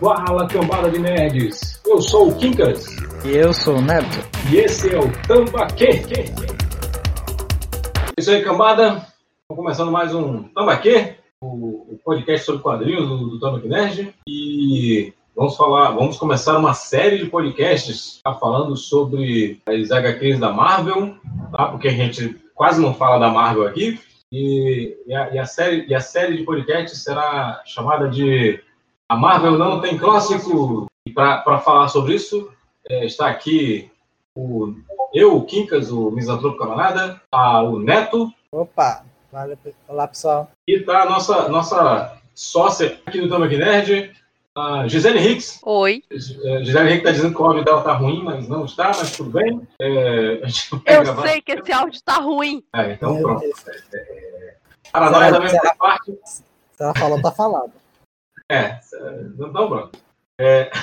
Fala, cambada de nerds! Eu sou o Kinkas. E eu sou o Neto. E esse é o Tambaquê. É isso aí, cambada. Estamos começando mais um Tambaquê, o, o podcast sobre quadrinhos do, do Tambaquê Nerd. E vamos falar, vamos começar uma série de podcasts tá, falando sobre as HQs da Marvel, tá? porque a gente quase não fala da Marvel aqui. E, e, a, e, a, série, e a série de podcasts será chamada de A Marvel Não Tem Clássico. E para falar sobre isso, é, está aqui o, eu, o Quincas, o Misantropo Camarada, a, o Neto. Opa, olá pessoal. E está a nossa, nossa sócia aqui do Tamag Nerd, a Gisele Hicks. Oi. Gisele Hicks está dizendo que o áudio dela está ruim, mas não está, mas tudo bem. É, eu gravar. sei que esse áudio está ruim. É, então Meu pronto. É, Paranoia também faz parte. Se ela falou, tá falado. É, então pronto. É...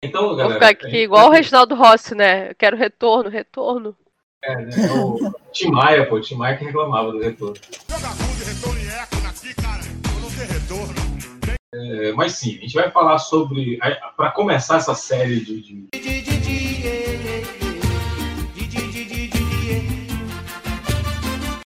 Então, galera. Vou ficar aqui igual o Reginaldo Rossi, né? Eu quero retorno, retorno. É, né? É o Tim Maia, pô, o Tim Maia que reclamava do retorno. retorno e eco É, mas sim, a gente vai falar sobre. Para começar essa série de, de...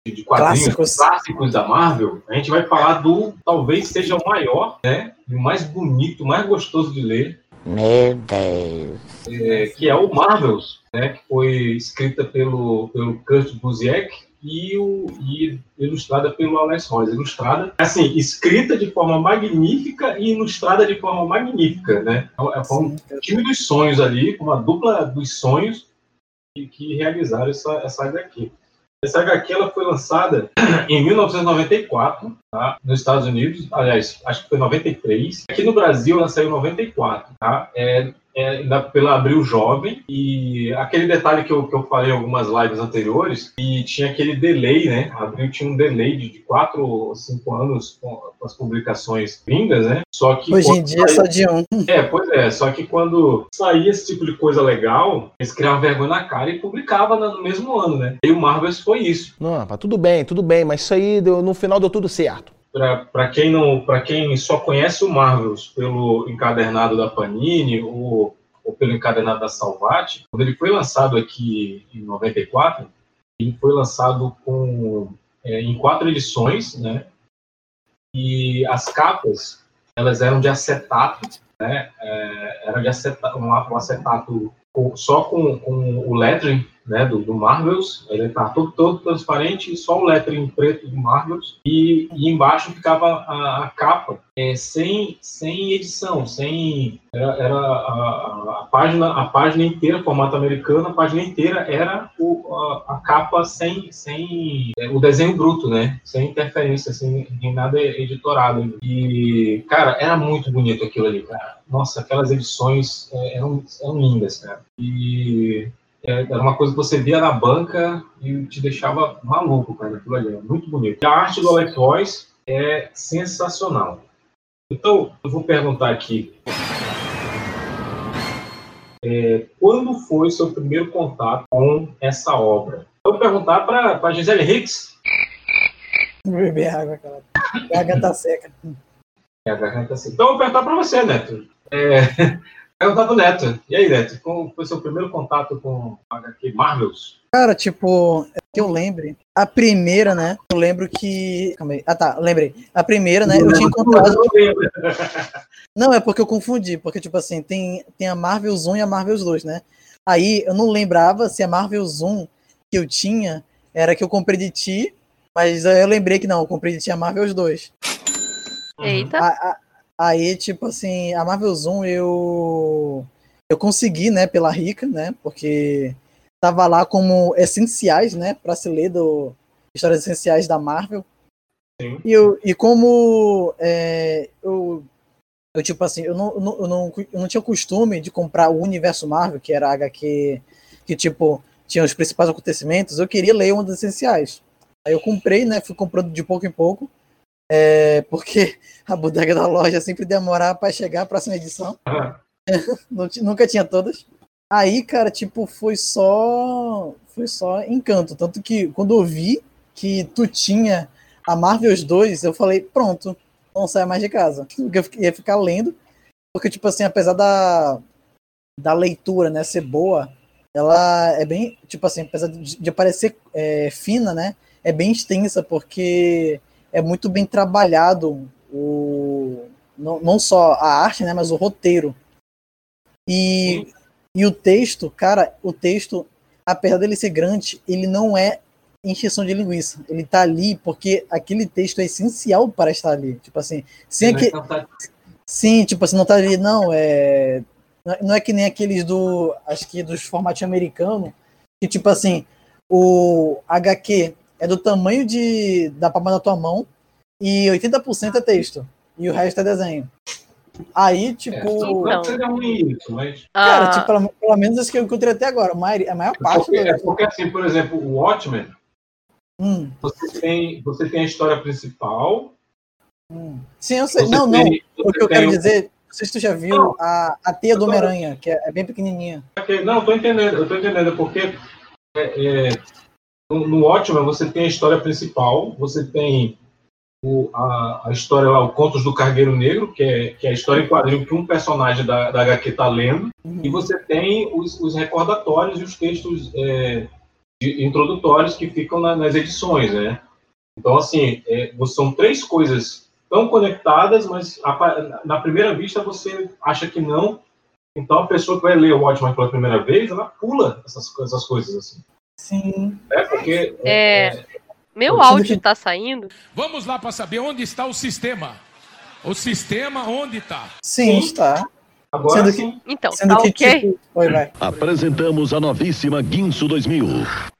de quadrinhos clássicos. clássicos. da Marvel, a gente vai falar do talvez seja o maior, né? O mais bonito, o mais gostoso de ler, meu Deus. É, que é o Marvels, né, que foi escrita pelo, pelo Kurt Busiek e, o, e ilustrada pelo Alex Royce. Ilustrada, assim, escrita de forma magnífica e ilustrada de forma magnífica, né? É, é um time dos sonhos ali, uma dupla dos sonhos que, que realizaram essa, essa HQ. Essa HQ ela foi lançada em 1994, tá? nos Estados Unidos, aliás, acho que foi 93. Aqui no Brasil ela saiu em 94, tá? É, é, pela Abril Jovem, e aquele detalhe que eu, que eu falei em algumas lives anteriores, e tinha aquele delay, né? A Abril tinha um delay de 4 ou 5 anos com, com, as publicações gringas, né? Só que. Hoje em dia é só de um. É, pois é, só que quando saía esse tipo de coisa legal, eles criavam vergonha na cara e publicavam no mesmo ano, né? E o Marvel foi isso. Não, tudo bem, tudo bem, mas isso aí deu, no final deu tudo certo para quem não para quem só conhece o Marvels pelo encadernado da Panini ou, ou pelo encadernado da Salvat, quando ele foi lançado aqui em 94, ele foi lançado com é, em quatro edições, né? E as capas elas eram de acetato, né? É, era de acetato, um, acetato só com, com o lettering né, do, do Marvels, ele está todo, todo transparente, só o lettering preto do Marvels, e, e embaixo ficava a, a capa é, sem, sem edição, sem era, era a, a, página a página inteira, formato americano, a página inteira era o, a, a capa sem, sem é, o desenho bruto, né, sem interferência, sem, sem nada editorado. E, cara, era muito bonito aquilo ali, cara. Nossa, aquelas edições é, eram, eram lindas, cara. E era uma coisa que você via na banca e te deixava maluco, cara, aquilo ali. É muito bonito. E a arte do Alex Royce é sensacional. Então, eu vou perguntar aqui. É, quando foi seu primeiro contato com essa obra? Eu vou perguntar para a Gisele Hicks. Beber água, cara. A garganta seca. É, a garganta seca. Então, eu vou perguntar para você, Neto. É, Perguntar do Neto. E aí, Neto, qual foi seu primeiro contato com HQ Marvels? Cara, tipo, é que eu lembre, a primeira, né? Eu lembro que. Calma aí. Ah, tá, lembrei. A primeira, né? Eu tinha encontrado. Não, é porque eu confundi, porque, tipo assim, tem, tem a Marvels 1 e a Marvels 2, né? Aí eu não lembrava se a Marvels 1 que eu tinha era que eu comprei de ti, mas eu lembrei que não, eu comprei de ti a Marvels 2. Eita. A, a, Aí, tipo assim, a Marvel Zoom eu eu consegui, né, pela Rica, né, porque tava lá como essenciais, né, para se ler do histórias essenciais da Marvel. Sim. E, eu, e como é, eu, eu, tipo assim, eu não, eu, não, eu, não, eu não tinha costume de comprar o Universo Marvel, que era a HQ que, tipo, tinha os principais acontecimentos, eu queria ler uma das essenciais. Aí eu comprei, né, fui comprando de pouco em pouco, é, porque a bodega da loja sempre demorava para chegar a próxima edição. Nunca tinha todas. Aí, cara, tipo, foi só. Foi só encanto. Tanto que quando eu vi que tu tinha a Marvels 2, eu falei, pronto, não saia mais de casa. Porque eu ia ficar lendo. Porque, tipo assim, apesar da, da leitura, né, ser boa, ela é bem, tipo assim, apesar de, de parecer é, fina, né, é bem extensa, porque é muito bem trabalhado o, não, não só a arte, né, mas o roteiro. E, e o texto, cara, o texto, apesar dele ser grande, ele não é encheção de linguiça. Ele tá ali porque aquele texto é essencial para estar ali. Tipo assim, sem que... Sim, tipo assim, não tá ali, não, é. Não é que nem aqueles do. Acho que dos formatos americanos, que tipo assim, o HQ é do tamanho de, da palma da tua mão e 80% é texto. E o resto é desenho. Aí, tipo. É, não seria ruim isso, mas. Cara, ah. tipo, pelo, pelo, menos isso que eu encontrei até agora. A maior, a maior parte. Porque, é porque, assim, por exemplo, o Watchmen. Hum. Você, tem, você tem a história principal. Hum. Sim, eu sei. Você não, tem, não. O que eu quero dizer. Não sei se tu já viu a, a teia do Homem-Aranha, que é, é, bem pequenininha. Não, eu tô entendendo, eu tô entendendo, porque é, é, no, no Watchmen você tem a história principal, você tem o, a, a, história lá, o Contos do Cargueiro Negro, que é, que é a história em quadrinho que um personagem da, da HQ está lendo, uhum. e você tem os, os, recordatórios e os textos é, de, introdutórios que ficam na, nas edições, né? Então, assim, é, são três coisas tão conectadas, mas a, na primeira vista você acha que não. Então, a pessoa que vai ler o Watchmen pela primeira vez, ela pula essas, essas coisas, assim. Sim. É, porque... É... é meu áudio está saindo? Vamos lá para saber onde está o sistema. O sistema onde está? Sim, está. Agora sendo que, então, sendo tá que, ok? Tipo, Oi, Apresentamos a novíssima Guinso 2000.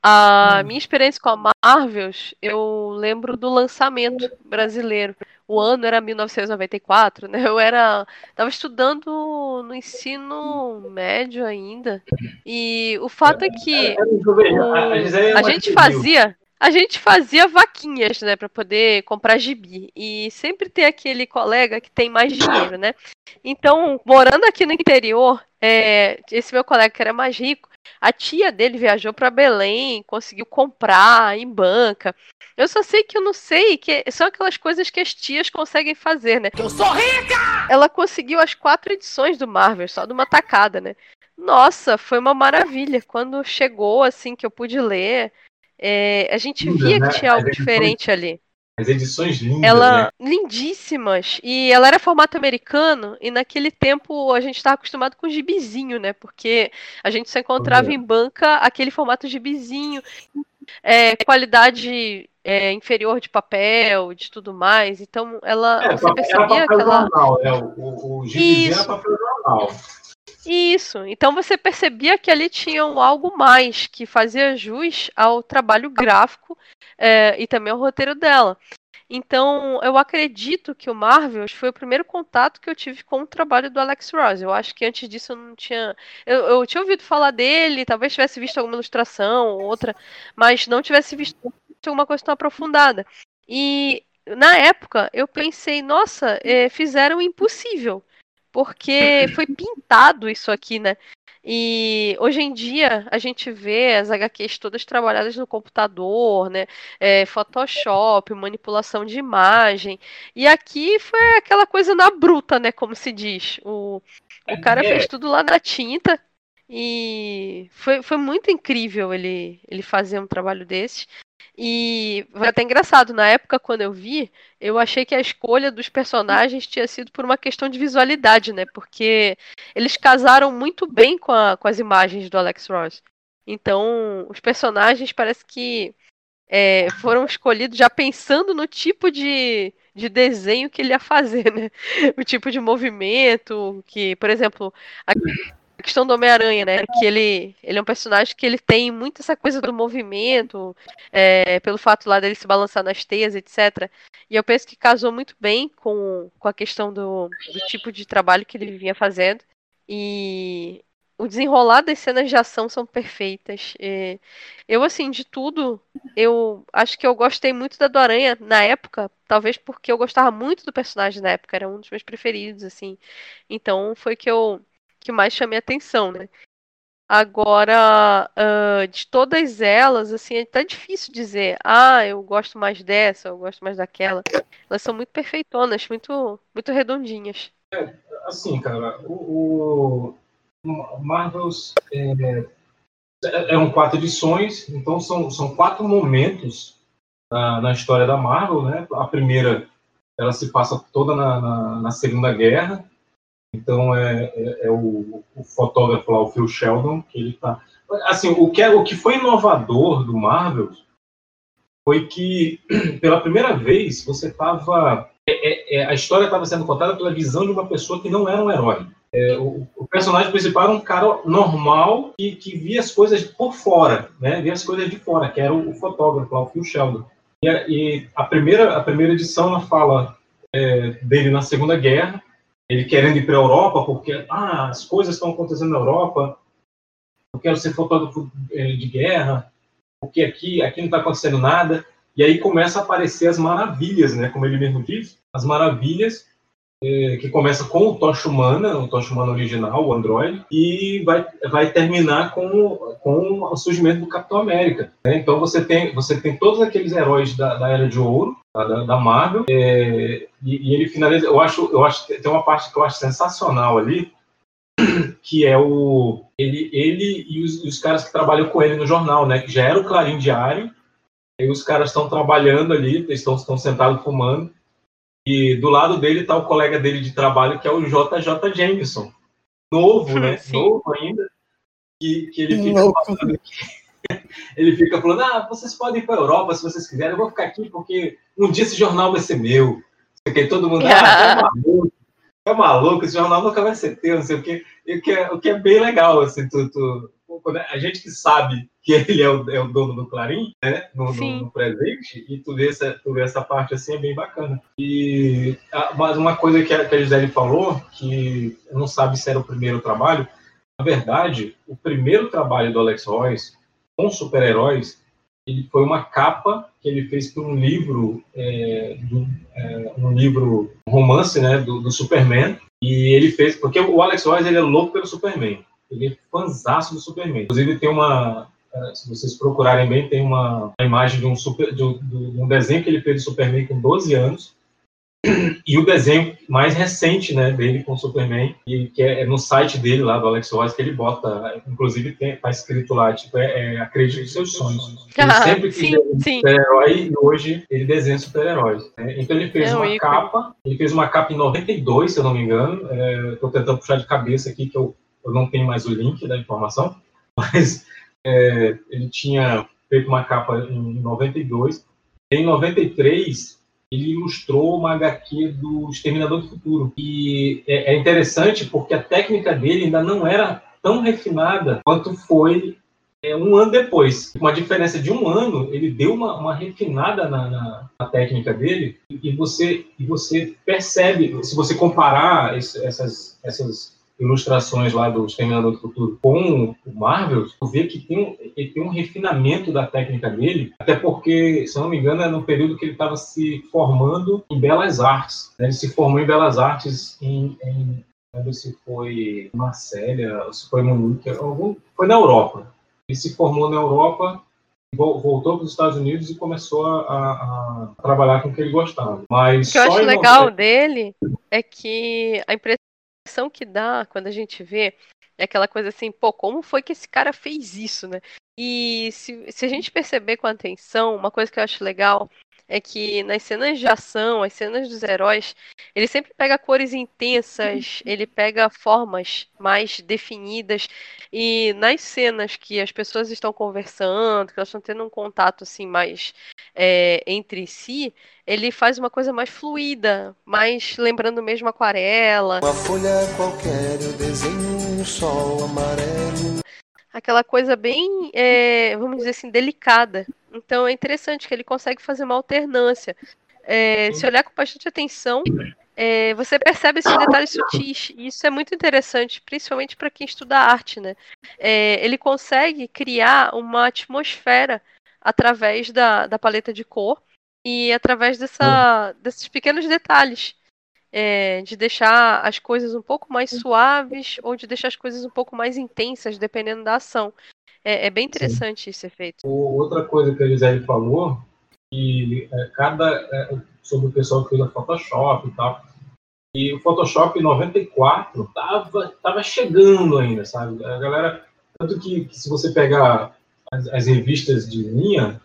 A minha experiência com a Marvels, eu lembro do lançamento brasileiro. O ano era 1994, né? Eu era tava estudando no ensino médio ainda. E o fato é que o, a gente fazia a gente fazia vaquinhas, né, para poder comprar gibi. E sempre tem aquele colega que tem mais dinheiro, né? Então, morando aqui no interior, é, esse meu colega que era mais rico, a tia dele viajou para Belém, conseguiu comprar em banca. Eu só sei que eu não sei que são aquelas coisas que as tias conseguem fazer, né? Eu sou rica! Ela conseguiu as quatro edições do Marvel, só de uma tacada, né? Nossa, foi uma maravilha. Quando chegou, assim, que eu pude ler, é, a gente via né? que tinha algo diferente ali. As edições lindas, ela, né? Lindíssimas. E ela era formato americano, e naquele tempo a gente estava acostumado com gibizinho, né? Porque a gente só encontrava em banca aquele formato gibizinho. É, qualidade é, inferior de papel, de tudo mais. Então, ela. É, você percebia que ela. Jornal, né? O, o, o gibizinho era papel jornal. Isso. Então você percebia que ali tinham algo mais que fazia jus ao trabalho gráfico é, e também ao roteiro dela. Então, eu acredito que o Marvel foi o primeiro contato que eu tive com o trabalho do Alex Ross. Eu acho que antes disso eu não tinha. Eu, eu tinha ouvido falar dele, talvez tivesse visto alguma ilustração ou outra, mas não tivesse visto alguma coisa tão aprofundada. E na época eu pensei, nossa, é, fizeram o impossível porque foi pintado isso aqui, né? E hoje em dia a gente vê as HQs todas trabalhadas no computador, né? É, Photoshop, manipulação de imagem. E aqui foi aquela coisa na bruta, né? Como se diz. O, o cara é. fez tudo lá na tinta. E foi, foi muito incrível ele, ele fazer um trabalho desse. E foi até engraçado, na época quando eu vi, eu achei que a escolha dos personagens tinha sido por uma questão de visualidade, né? Porque eles casaram muito bem com, a, com as imagens do Alex Ross. Então, os personagens parece que é, foram escolhidos já pensando no tipo de, de desenho que ele ia fazer, né? O tipo de movimento, que, por exemplo, questão do Homem-Aranha, né? Que ele, ele é um personagem que ele tem muito essa coisa do movimento, é, pelo fato lá dele se balançar nas teias, etc. E eu penso que casou muito bem com, com a questão do, do tipo de trabalho que ele vinha fazendo. E o desenrolar das cenas de ação são perfeitas. É, eu, assim, de tudo, eu acho que eu gostei muito da do Aranha na época, talvez porque eu gostava muito do personagem na época, era um dos meus preferidos, assim. Então foi que eu que mais chamei atenção, né? Agora, uh, de todas elas, assim, é até difícil dizer, ah, eu gosto mais dessa, eu gosto mais daquela. Elas são muito perfeitonas, muito, muito redondinhas. É, assim, cara, o, o Marvels é, eram quatro edições, então são, são quatro momentos na, na, história da Marvel, né? A primeira, ela se passa toda na, na, na Segunda Guerra, então é, é, é o, o, fotógrafo lá, o Phil Sheldon, que ele tá. Assim, o que, é, o que foi inovador do Marvel foi que, pela primeira vez, você estava. É, é, é, a história estava sendo contada pela visão de uma pessoa que não era um herói. O, o, personagem principal era um cara normal que, que via as coisas por fora, né? via as coisas de fora, que era o, o fotógrafo lá, o Phil Sheldon. E a, e a, primeira, a primeira edição ela fala dele na Segunda Guerra, ele querendo ir para a Europa, porque ah, as coisas estão acontecendo na Europa, eu quero ser fotógrafo eh, de guerra, porque aqui, aqui não está acontecendo nada. E aí começa a aparecer as maravilhas, né? Como ele mesmo diz, as maravilhas eh, que começa com o Tocha Humana, o Tocha Humana original, o Android, e vai, vai terminar com, com o surgimento do Capitão América. Né? Então você tem, você tem todos aqueles heróis da, da Era de Ouro, da, da Marvel, é, e, e, ele finaliza. Eu acho, eu acho que tem uma parte que eu acho sensacional ali, que é o ele, ele e os, os caras que trabalham com ele no jornal, né? Que já era o Clarim Diário, e os caras estão trabalhando ali, eles estão, estão sentados fumando, e do lado dele está o colega dele de trabalho, que é o JJ Jameson, novo, né? Sim. Novo ainda, que, que ele fica falando ele fica falando, ah, vocês podem ir para a Europa se vocês quiserem, eu vou ficar aqui porque um dia esse jornal vai ser meu. Porque todo mundo, ah, é maluco, é maluco, esse jornal nunca vai ser teu, não sei o quê. E o que é, o que é bem legal, assim, tu, tu, a gente que sabe que ele é o, é o dono do Clarim, né, no, no, no, presente, e tu vê, essa, tu vê essa parte assim, é bem bacana. E mas uma coisa que a, que a Gisele falou, que não sabe se era o primeiro trabalho, na verdade, o primeiro trabalho do Alex Royce com super-heróis, ele foi uma capa que ele fez para um livro, é, do, é, um livro romance, né, do, do, Superman. E ele fez porque o Alex Royce ele é louco pelo Superman. Ele é fãzaço do Superman. Inclusive tem uma, é, se vocês procurarem bem, tem uma, uma imagem de um super, de, de um desenho que ele fez do Superman com 12 anos e o desenho mais recente né, dele com o Superman, e, que é, é, no site dele lá do Alex Ross, que ele bota, inclusive tem, tá escrito lá, tipo, é, é acredite nos seus sonhos. Ele ah, sempre quis ser um super-herói e hoje ele desenha super-heróis. Né? Então ele fez é uma capa, ele fez uma capa em 92, se eu não me engano, estou é, tentando puxar de cabeça aqui que eu, eu não tenho mais o link da informação, mas é, ele tinha feito uma capa em 92, em 93 ele ilustrou uma HQ do Exterminador do Futuro. E é, é interessante porque a técnica dele ainda não era tão refinada quanto foi é, um ano depois. Com uma diferença de um ano, ele deu uma, uma refinada na, na, na, técnica dele e você, e você percebe, se você comparar esse, essas, essas ilustrações lá do Exterminador do Futuro com o Marvel, tu vê que tem um, ele tem um refinamento da técnica dele, até porque, se eu não me engano, é no período que ele estava se formando em Belas Artes. Né? Ele se formou em Belas Artes em, em se foi Marsella, se foi Munique, algum, foi na Europa. Ele se formou na Europa, voltou para os Estados Unidos e começou a, a, trabalhar com o que ele gostava. Mas o que eu acho legal dele é que a impressão impressão que dá quando a gente vê é aquela coisa assim, pô, como foi que esse cara fez isso, né? E se, se a gente perceber com atenção, uma coisa que eu acho legal é que nas cenas de ação, as cenas dos heróis, ele sempre pega cores intensas, ele pega formas mais definidas e nas cenas que as pessoas estão conversando, que elas estão tendo um contato assim mais é, entre si, ele faz uma coisa mais fluida, mais lembrando mesmo aquarela. Uma folha qualquer, eu desenho um sol amarelo aquela coisa bem, é, vamos dizer assim, delicada. Então é interessante que ele consegue fazer uma alternância. É, se olhar com bastante atenção, é, você percebe esses detalhes sutis. E isso é muito interessante, principalmente para quem estuda arte, né? Ele consegue criar uma atmosfera através da, da paleta de cor e através dessa, desses pequenos detalhes. É, de deixar as coisas um pouco mais suaves ou de deixar as coisas um pouco mais intensas, dependendo da ação. É, é bem interessante Sim. esse efeito. Outra coisa que a Gisele falou, que é, cada é, sobre o pessoal que usa Photoshop e tal, e o Photoshop 94 tava, tava chegando ainda, sabe? A galera, tanto que, que se você pegar as, as, revistas de linha,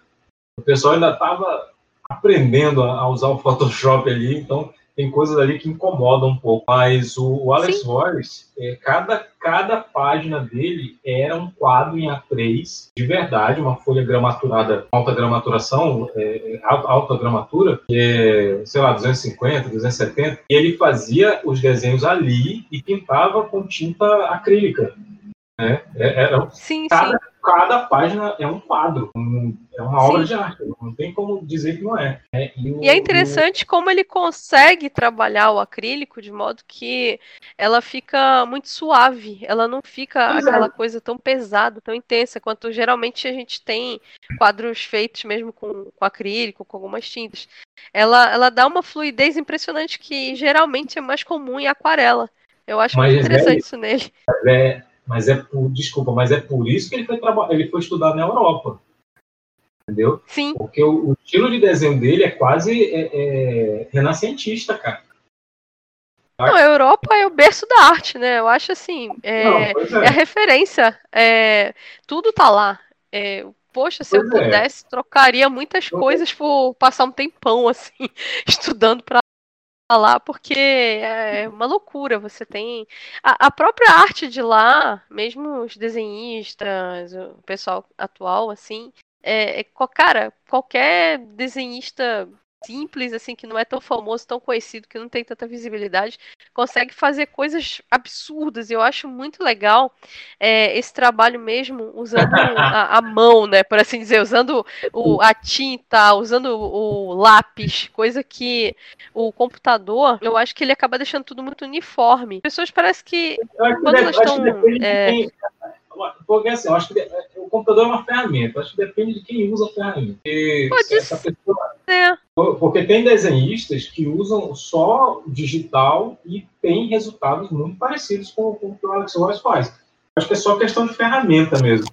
o pessoal ainda tava aprendendo a, a usar o Photoshop ali, então tem coisas ali que incomodam um pouco. Mas o, Alex Royce, é, cada, cada página dele era um quadro em A3, de verdade, uma folha gramaturada, alta gramaturação, é, alta, alta gramatura, é, sei lá, 250, 270, e ele fazia os desenhos ali e pintava com tinta acrílica. Né? É, era, sim, cada, sim cada página é um quadro, um, é uma obra de arte, não tem como dizer que não é. é e, o, e, é interessante o... como ele consegue trabalhar o acrílico de modo que ela fica muito suave, ela não fica pois aquela é. coisa tão pesada, tão intensa, quanto geralmente a gente tem quadros feitos mesmo com, com acrílico, com algumas tintas. Ela, ela dá uma fluidez impressionante que geralmente é mais comum em aquarela. Eu acho Mas muito interessante é, isso nele. É, mas é por, desculpa, mas é por isso que ele foi, ele foi estudar na Europa. Entendeu? Sim. Porque o, o estilo de desenho dele é quase é, é, renascentista, cara. Não, a Europa é o berço da arte, né? Eu acho assim, é, Não, é. é a referência, é, tudo tá lá. É, poxa, se pois eu é. pudesse, trocaria muitas coisas por passar um tempão assim, estudando para lá porque é uma loucura. Você tem a, a, própria arte de lá, mesmo os desenhistas, o pessoal atual, assim, é, é cara, qualquer desenhista simples, assim, que não é tão famoso, tão conhecido, que não tem tanta visibilidade, consegue fazer coisas absurdas. E eu acho muito legal é, esse trabalho mesmo usando a, a, mão, né? Por assim dizer, usando o, a tinta, usando o, o, lápis, coisa que o computador, eu acho que ele acaba deixando tudo muito uniforme. As pessoas parecem que quando elas estão. É, porque assim, eu acho que o computador é uma ferramenta, acho que depende de quem usa a ferramenta. Porque pessoa. Porque tem desenhistas que usam só digital e tem resultados muito parecidos com, com o que o Alex Royce faz. Acho que é só questão de ferramenta mesmo.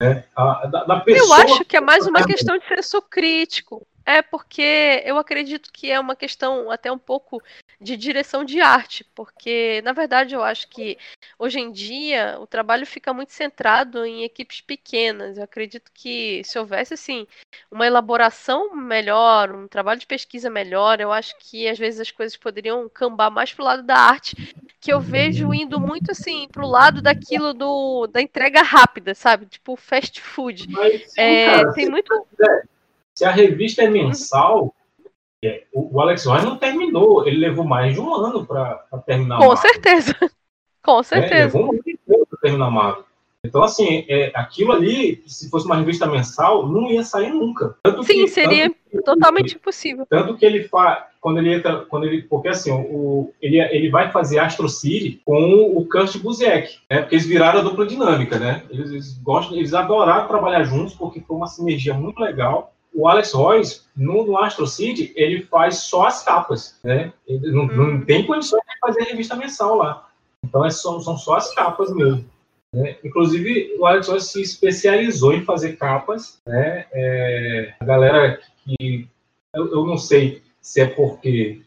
Né? A, da, da eu acho que é mais uma questão de senso crítico. É porque eu acredito que é uma questão até um pouco de direção de arte, porque na verdade eu acho que hoje em dia o trabalho fica muito centrado em equipes pequenas. Eu acredito que se houvesse assim uma elaboração melhor, um trabalho de pesquisa melhor, eu acho que às vezes as coisas poderiam cambar mais pro lado da arte, que eu vejo indo muito assim pro lado daquilo do da entrega rápida, sabe? Tipo fast food. Mas, é, cara, tem muito se a revista é mensal, é, o, Alex Roy não terminou, ele levou mais de um ano para terminar. Com certeza. Com certeza. É, levou muito tempo para terminar Marvel. Então, assim, é, aquilo ali, se fosse uma revista mensal, não ia sair nunca. Tanto Sim, que, seria que, totalmente impossível. Tanto que ele faz, quando ele entra, quando ele, porque assim, o, ele, ele vai fazer Astro City com o Kurt Busiek, né? Porque eles viraram a dupla dinâmica, né? Eles, eles gostam, eles adoraram trabalhar juntos porque foi uma sinergia muito legal o Alex Royce, no, Astro City, ele faz só as capas, né? Ele não, não tem condições de fazer revista mensal lá. Então, é só, são só as capas mesmo. Né? Inclusive, o Alex Royce se especializou em fazer capas. Né? É, a galera que... Eu, eu não sei se é porque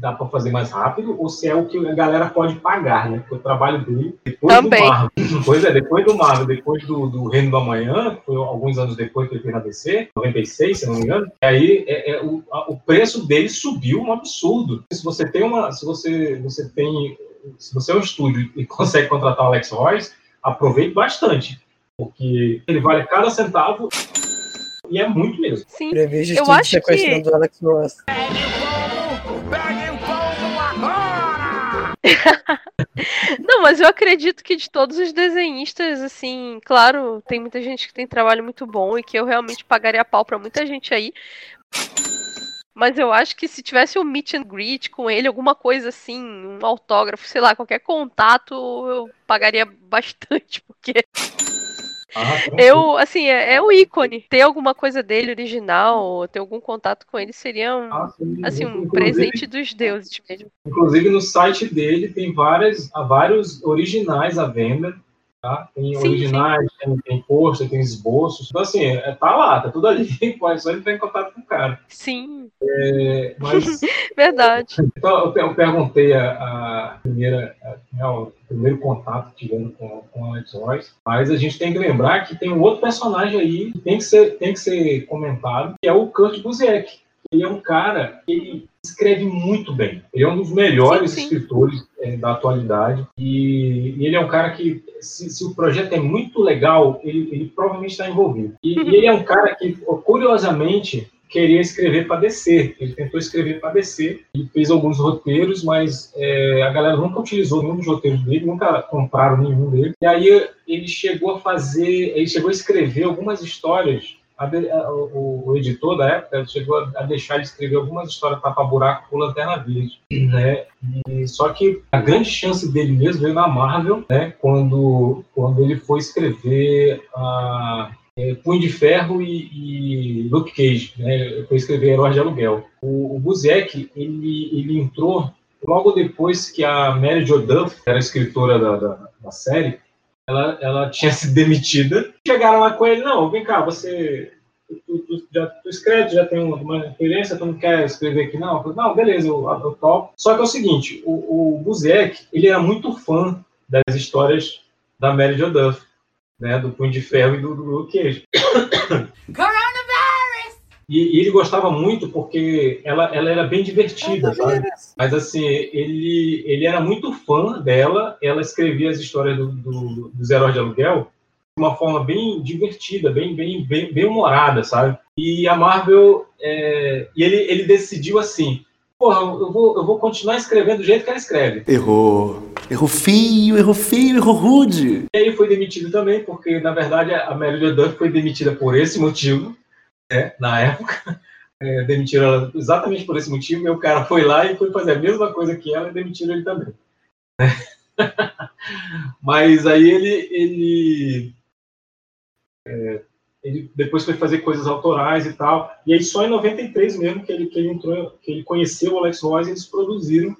dá para fazer mais rápido ou se é o que a galera pode pagar, né? Porque o trabalho dele depois Também. do Marvel. Pois é, depois do Marvel, depois do, do Reino do Amanhã, foi alguns anos depois que ele fez na DC, 96, se não me engano. E aí é, é, o, a, o preço dele subiu um absurdo. Se você tem uma, se você você tem, se você é um estúdio e consegue contratar o Alex Royce, aproveite bastante, porque ele vale cada centavo e é muito mesmo. Sim, eu acho que do Alex Royce. Não, mas eu acredito que de todos os desenhistas, assim, claro, tem muita gente que tem trabalho muito bom e que eu realmente pagaria pau pra muita gente aí. Mas eu acho que se tivesse um meet and greet com ele, alguma coisa assim, um autógrafo, sei lá, qualquer contato, eu pagaria bastante, porque Ah. Eu, assim, é, é o ícone. Ter alguma coisa dele original, ter algum contato com ele seria um, Ah, sim. assim, um Inclusive- presente dos deuses mesmo. Inclusive no site dele tem várias, vários originais à venda. Tá? Tem Sim, originais, tem, tem pôster, tem esboços. Então, assim, é, tá lá, tá tudo ali. Pode só entrar em contato com o cara. Sim, É, mas verdade. então, eu, per- eu perguntei a, a primeira, a- o primeiro contato que tivemos com, com o Alex Royce, mas a gente tem que lembrar que tem um outro personagem aí que tem que ser, tem que ser comentado, que é o Kurt Busiek. Ele é um cara que ele escreve muito bem. Ele é um dos melhores Sim, sim. escritores é, da atualidade. E, e ele é um cara que, se, se o projeto é muito legal, ele, ele provavelmente está envolvido. E, e ele é um cara que, curiosamente, queria escrever para DC. Ele tentou escrever para DC. Ele fez alguns roteiros, mas é, a galera nunca utilizou nenhum dos roteiros dele, nunca compraram nenhum dele. E aí ele chegou a fazer, ele chegou a escrever algumas histórias. A de- o, o editor da época chegou a, a deixar ele escrever algumas histórias para buraco por Lanterna Verde, né? E, só que a grande chance dele mesmo veio na Marvel, né? Quando, quando ele foi escrever a é, Punho de Ferro e, e Luke Cage, né? Foi escrever Herói de Aluguel. O, o Busiek, ele, ele entrou logo depois que a Mary Jo Duff, que era escritora da, da, da série, ela, ela tinha sido demitida. Chegaram lá com ele, não, vem cá, você tu, tu, já, tu escreve, já tem uma, referência, tu não quer escrever aqui não? Falei, não, beleza, eu, eu topo. Só que é o seguinte, o, o Busiek, ele era muito fã das histórias da Mary Jo Duff, né, do Punho de Ferro e do, do Luke Cage. E, e ele gostava muito porque ela, ela era bem divertida, sabe? Mas assim, ele, ele era muito fã dela, ela escrevia as histórias do, do, dos heróis de aluguel de uma forma bem divertida, bem, bem, bem, bem humorada, sabe? E a Marvel, é, e ele, ele decidiu assim, porra, eu vou, eu vou continuar escrevendo do jeito que ela escreve. Errou. Errou feio, errou feio, errou rude. E aí ele foi demitido também, porque na verdade a Mary Jo Duff foi demitida por esse motivo, né, na época. É, demitiram ela exatamente por esse motivo, e o cara foi lá e foi fazer a mesma coisa que ela e demitiram ele também. né? Mas aí ele, ele, é, ele depois foi fazer coisas autorais e tal, e aí só em 93 mesmo que ele, que ele entrou, que ele conheceu o Alex Royce e eles produziram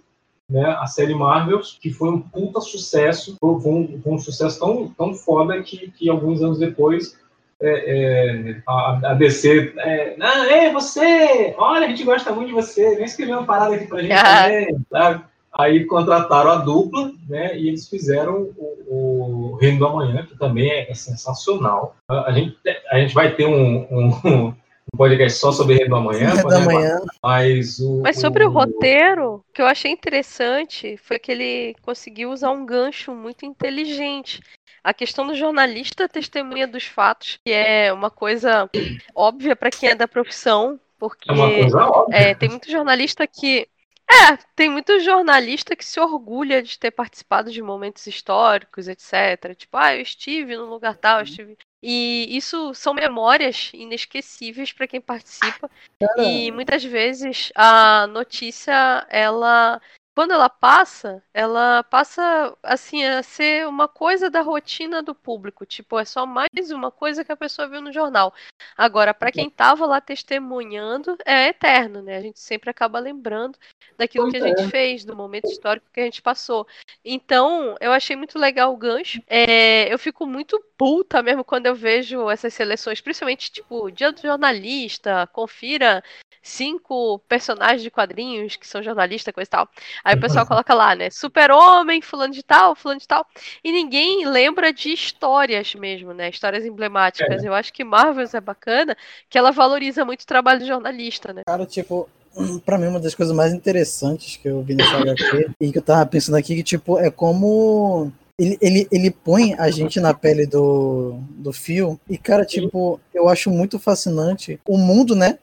né, a série Marvels, que foi um puta sucesso, foi um, um sucesso tão, tão foda que, que alguns anos depois é, é, a, a DC, é, não, ei, você, olha, a gente gosta muito de você, vem escrever uma parada aqui pra gente Ah. também, sabe? Aí contrataram a dupla, né, e eles fizeram o, o Reino do Amanhã, que também é, é sensacional. A, a gente, a gente vai ter um, um, um podcast só sobre Reino do Amanhã, da podemos- manhã. mas o... Mas sobre o roteiro, o que eu achei interessante foi que ele conseguiu usar um gancho muito inteligente. A questão do jornalista testemunha dos fatos, que é uma coisa óbvia para quem é da profissão, porque É uma coisa óbvia. é, tem muito jornalista que. É, tem muito jornalista que se orgulha de ter participado de momentos históricos, etc. Tipo, ah, eu estive no lugar tal, eu estive. E isso são memórias inesquecíveis para quem participa. Cara, E muitas vezes a notícia, ela, quando ela passa, ela passa assim a ser uma coisa da rotina do público, tipo, é só mais uma coisa que a pessoa viu no jornal. Agora, para quem estava lá testemunhando, é eterno, né? A gente sempre acaba lembrando daquilo que a gente fez, do momento histórico que a gente passou. Então, eu achei muito legal o gancho. É, eu fico muito puta mesmo quando eu vejo essas seleções, principalmente tipo Dia do Jornalista, confira cinco personagens de quadrinhos que são jornalistas, coisa e tal. Aí o pessoal coloca lá, né? Super-Homem, fulano de tal, fulano de tal. E ninguém lembra de histórias mesmo, né? Histórias emblemáticas. Eu acho que Marvels é bacana, que ela valoriza muito o trabalho do jornalista, né? Cara, tipo, pra mim uma das coisas mais interessantes que eu vi nessa HQ e que eu tava pensando aqui, que tipo, é como ele, ele, ele põe a gente na pele do, do fio e, cara, tipo, eu acho muito fascinante. O mundo, né,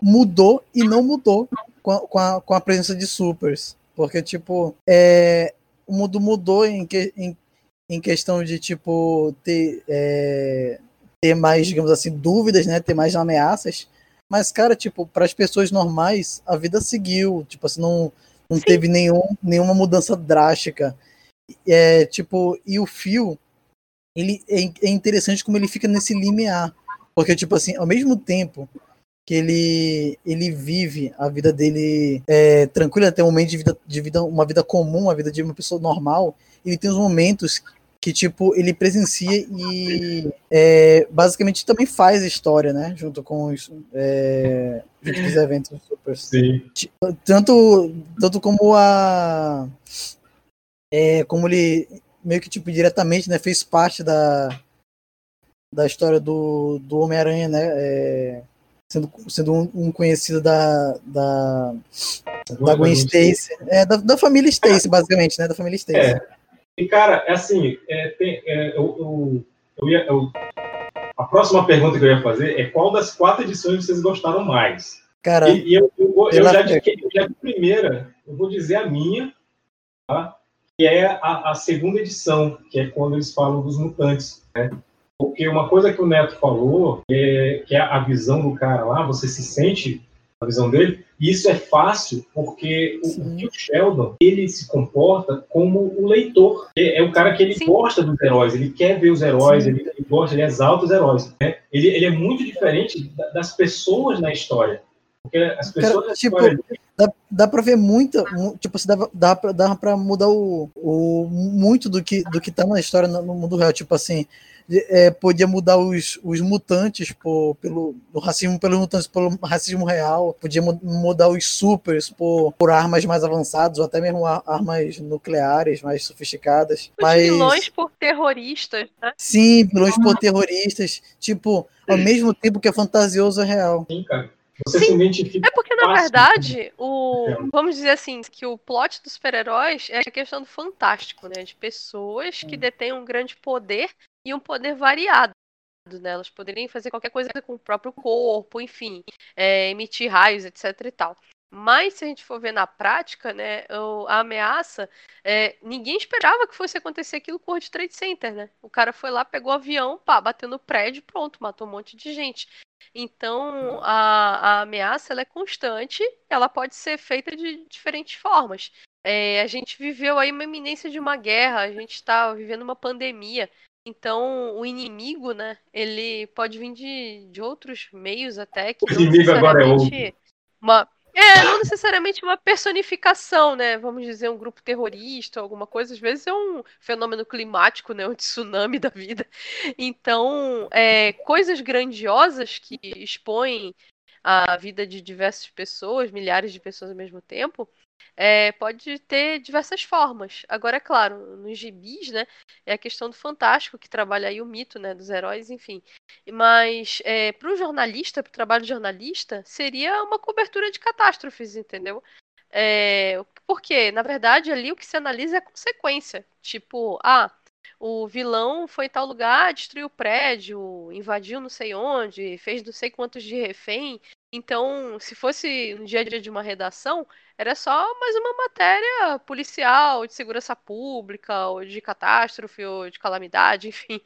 mudou e não mudou com a, com a, com a presença de supers. Porque, tipo, é, o mundo mudou em, que, em, em questão de, tipo, ter, é, ter mais, digamos assim, dúvidas, né, ter mais ameaças. Mas, cara, tipo, para as pessoas normais, a vida seguiu. Tipo assim, não, não Sim. teve nenhum, nenhuma mudança drástica. É, tipo, e o fio, ele é, é interessante como ele fica nesse limiar. Porque, tipo assim, ao mesmo tempo que ele, ele vive a vida dele é, tranquila até o momento de vida, de vida, uma vida comum, a vida de uma pessoa normal, ele tem os momentos que, tipo, ele presencia e é, basicamente também faz história, né? Junto com os, é, junto com os eventos super. Sim. Tanto, tanto como a. É, como ele meio que, tipo, diretamente, né? Fez parte da, da história do, do Homem-Aranha, né? É, sendo, sendo um, um, conhecido da, da, da Gwen Stacy. É, da, da família Stacy, basicamente, né? Da família Stacy. É. E, cara, é assim, é, tem, é, eu, eu, eu, ia, eu, a próxima pergunta que eu ia fazer é qual das quatro edições vocês gostaram mais? Cara, e, e eu, eu, eu já, de, já de primeira, eu vou dizer a minha, tá? que é a, a, segunda edição, que é quando eles falam dos mutantes. Né? Porque uma coisa que o Neto falou, é, que é a visão do cara lá, você se sente a visão dele. E isso é fácil porque o, o Sheldon ele se comporta como o leitor. É, é o cara que ele Sim. gosta dos heróis, ele quer ver os heróis, ele, ele, gosta, ele exalta os heróis. Né? Ele, ele é muito diferente das pessoas na história. Porque as pessoas. Cara, tipo, dá, dá pra ver muita. Tipo, assim, dá, dá, pra, dá pra mudar o, o, muito do que, do que tá na história no mundo real. Tipo assim, é, podia mudar os, os mutantes por, pelo racismo pelos mutantes pelo racismo real, podia mudar os supers por, por armas mais avançadas, ou até mesmo armas nucleares mais sofisticadas. Os mas... vilões por terroristas, né? Sim, vilões por terroristas. Tipo, ao mesmo tempo que é fantasioso é real. Sim, cara. Você Sim. se identifica. É porque, na verdade, o. Vamos dizer assim, que o plot dos super-heróis é a questão do fantástico, né? De pessoas que detêm um grande poder e um poder variado. Né? Elas poderiam fazer qualquer coisa com o próprio corpo, enfim, é, emitir raios, etc e tal. Mas se a gente for ver na prática, né, a ameaça, é, ninguém esperava que fosse acontecer aquilo com o World Trade Center, né? O cara foi lá, pegou o avião, pá, bateu no prédio, pronto, matou um monte de gente. Então, a, a ameaça ela é constante, ela pode ser feita de diferentes formas. É, a gente viveu aí uma iminência de uma guerra, a gente está vivendo uma pandemia. Então, o inimigo, né, ele pode vir de, de outros meios até que o inimigo agora é outro. Uma, é, não necessariamente uma personificação, né? Vamos dizer, um grupo terrorista, alguma coisa. Às vezes é um fenômeno climático, né? Um tsunami da vida. Então, é, coisas grandiosas que expõem a vida de diversas pessoas, milhares de pessoas ao mesmo tempo, é, pode ter diversas formas. Agora, é claro, nos gibis, né, é a questão do fantástico, que trabalha aí o mito, né, dos heróis, enfim. Mas, é, para o jornalista, para o trabalho de jornalista, seria uma cobertura de catástrofes, entendeu? É, porque, na verdade, ali o que se analisa é a consequência. Tipo, ah, o vilão foi em tal lugar, destruiu o prédio, invadiu não sei onde, fez não sei quantos de refém. Então, se fosse no dia a dia de uma redação, era só mais uma matéria policial, de segurança pública, ou de catástrofe, ou de calamidade, enfim.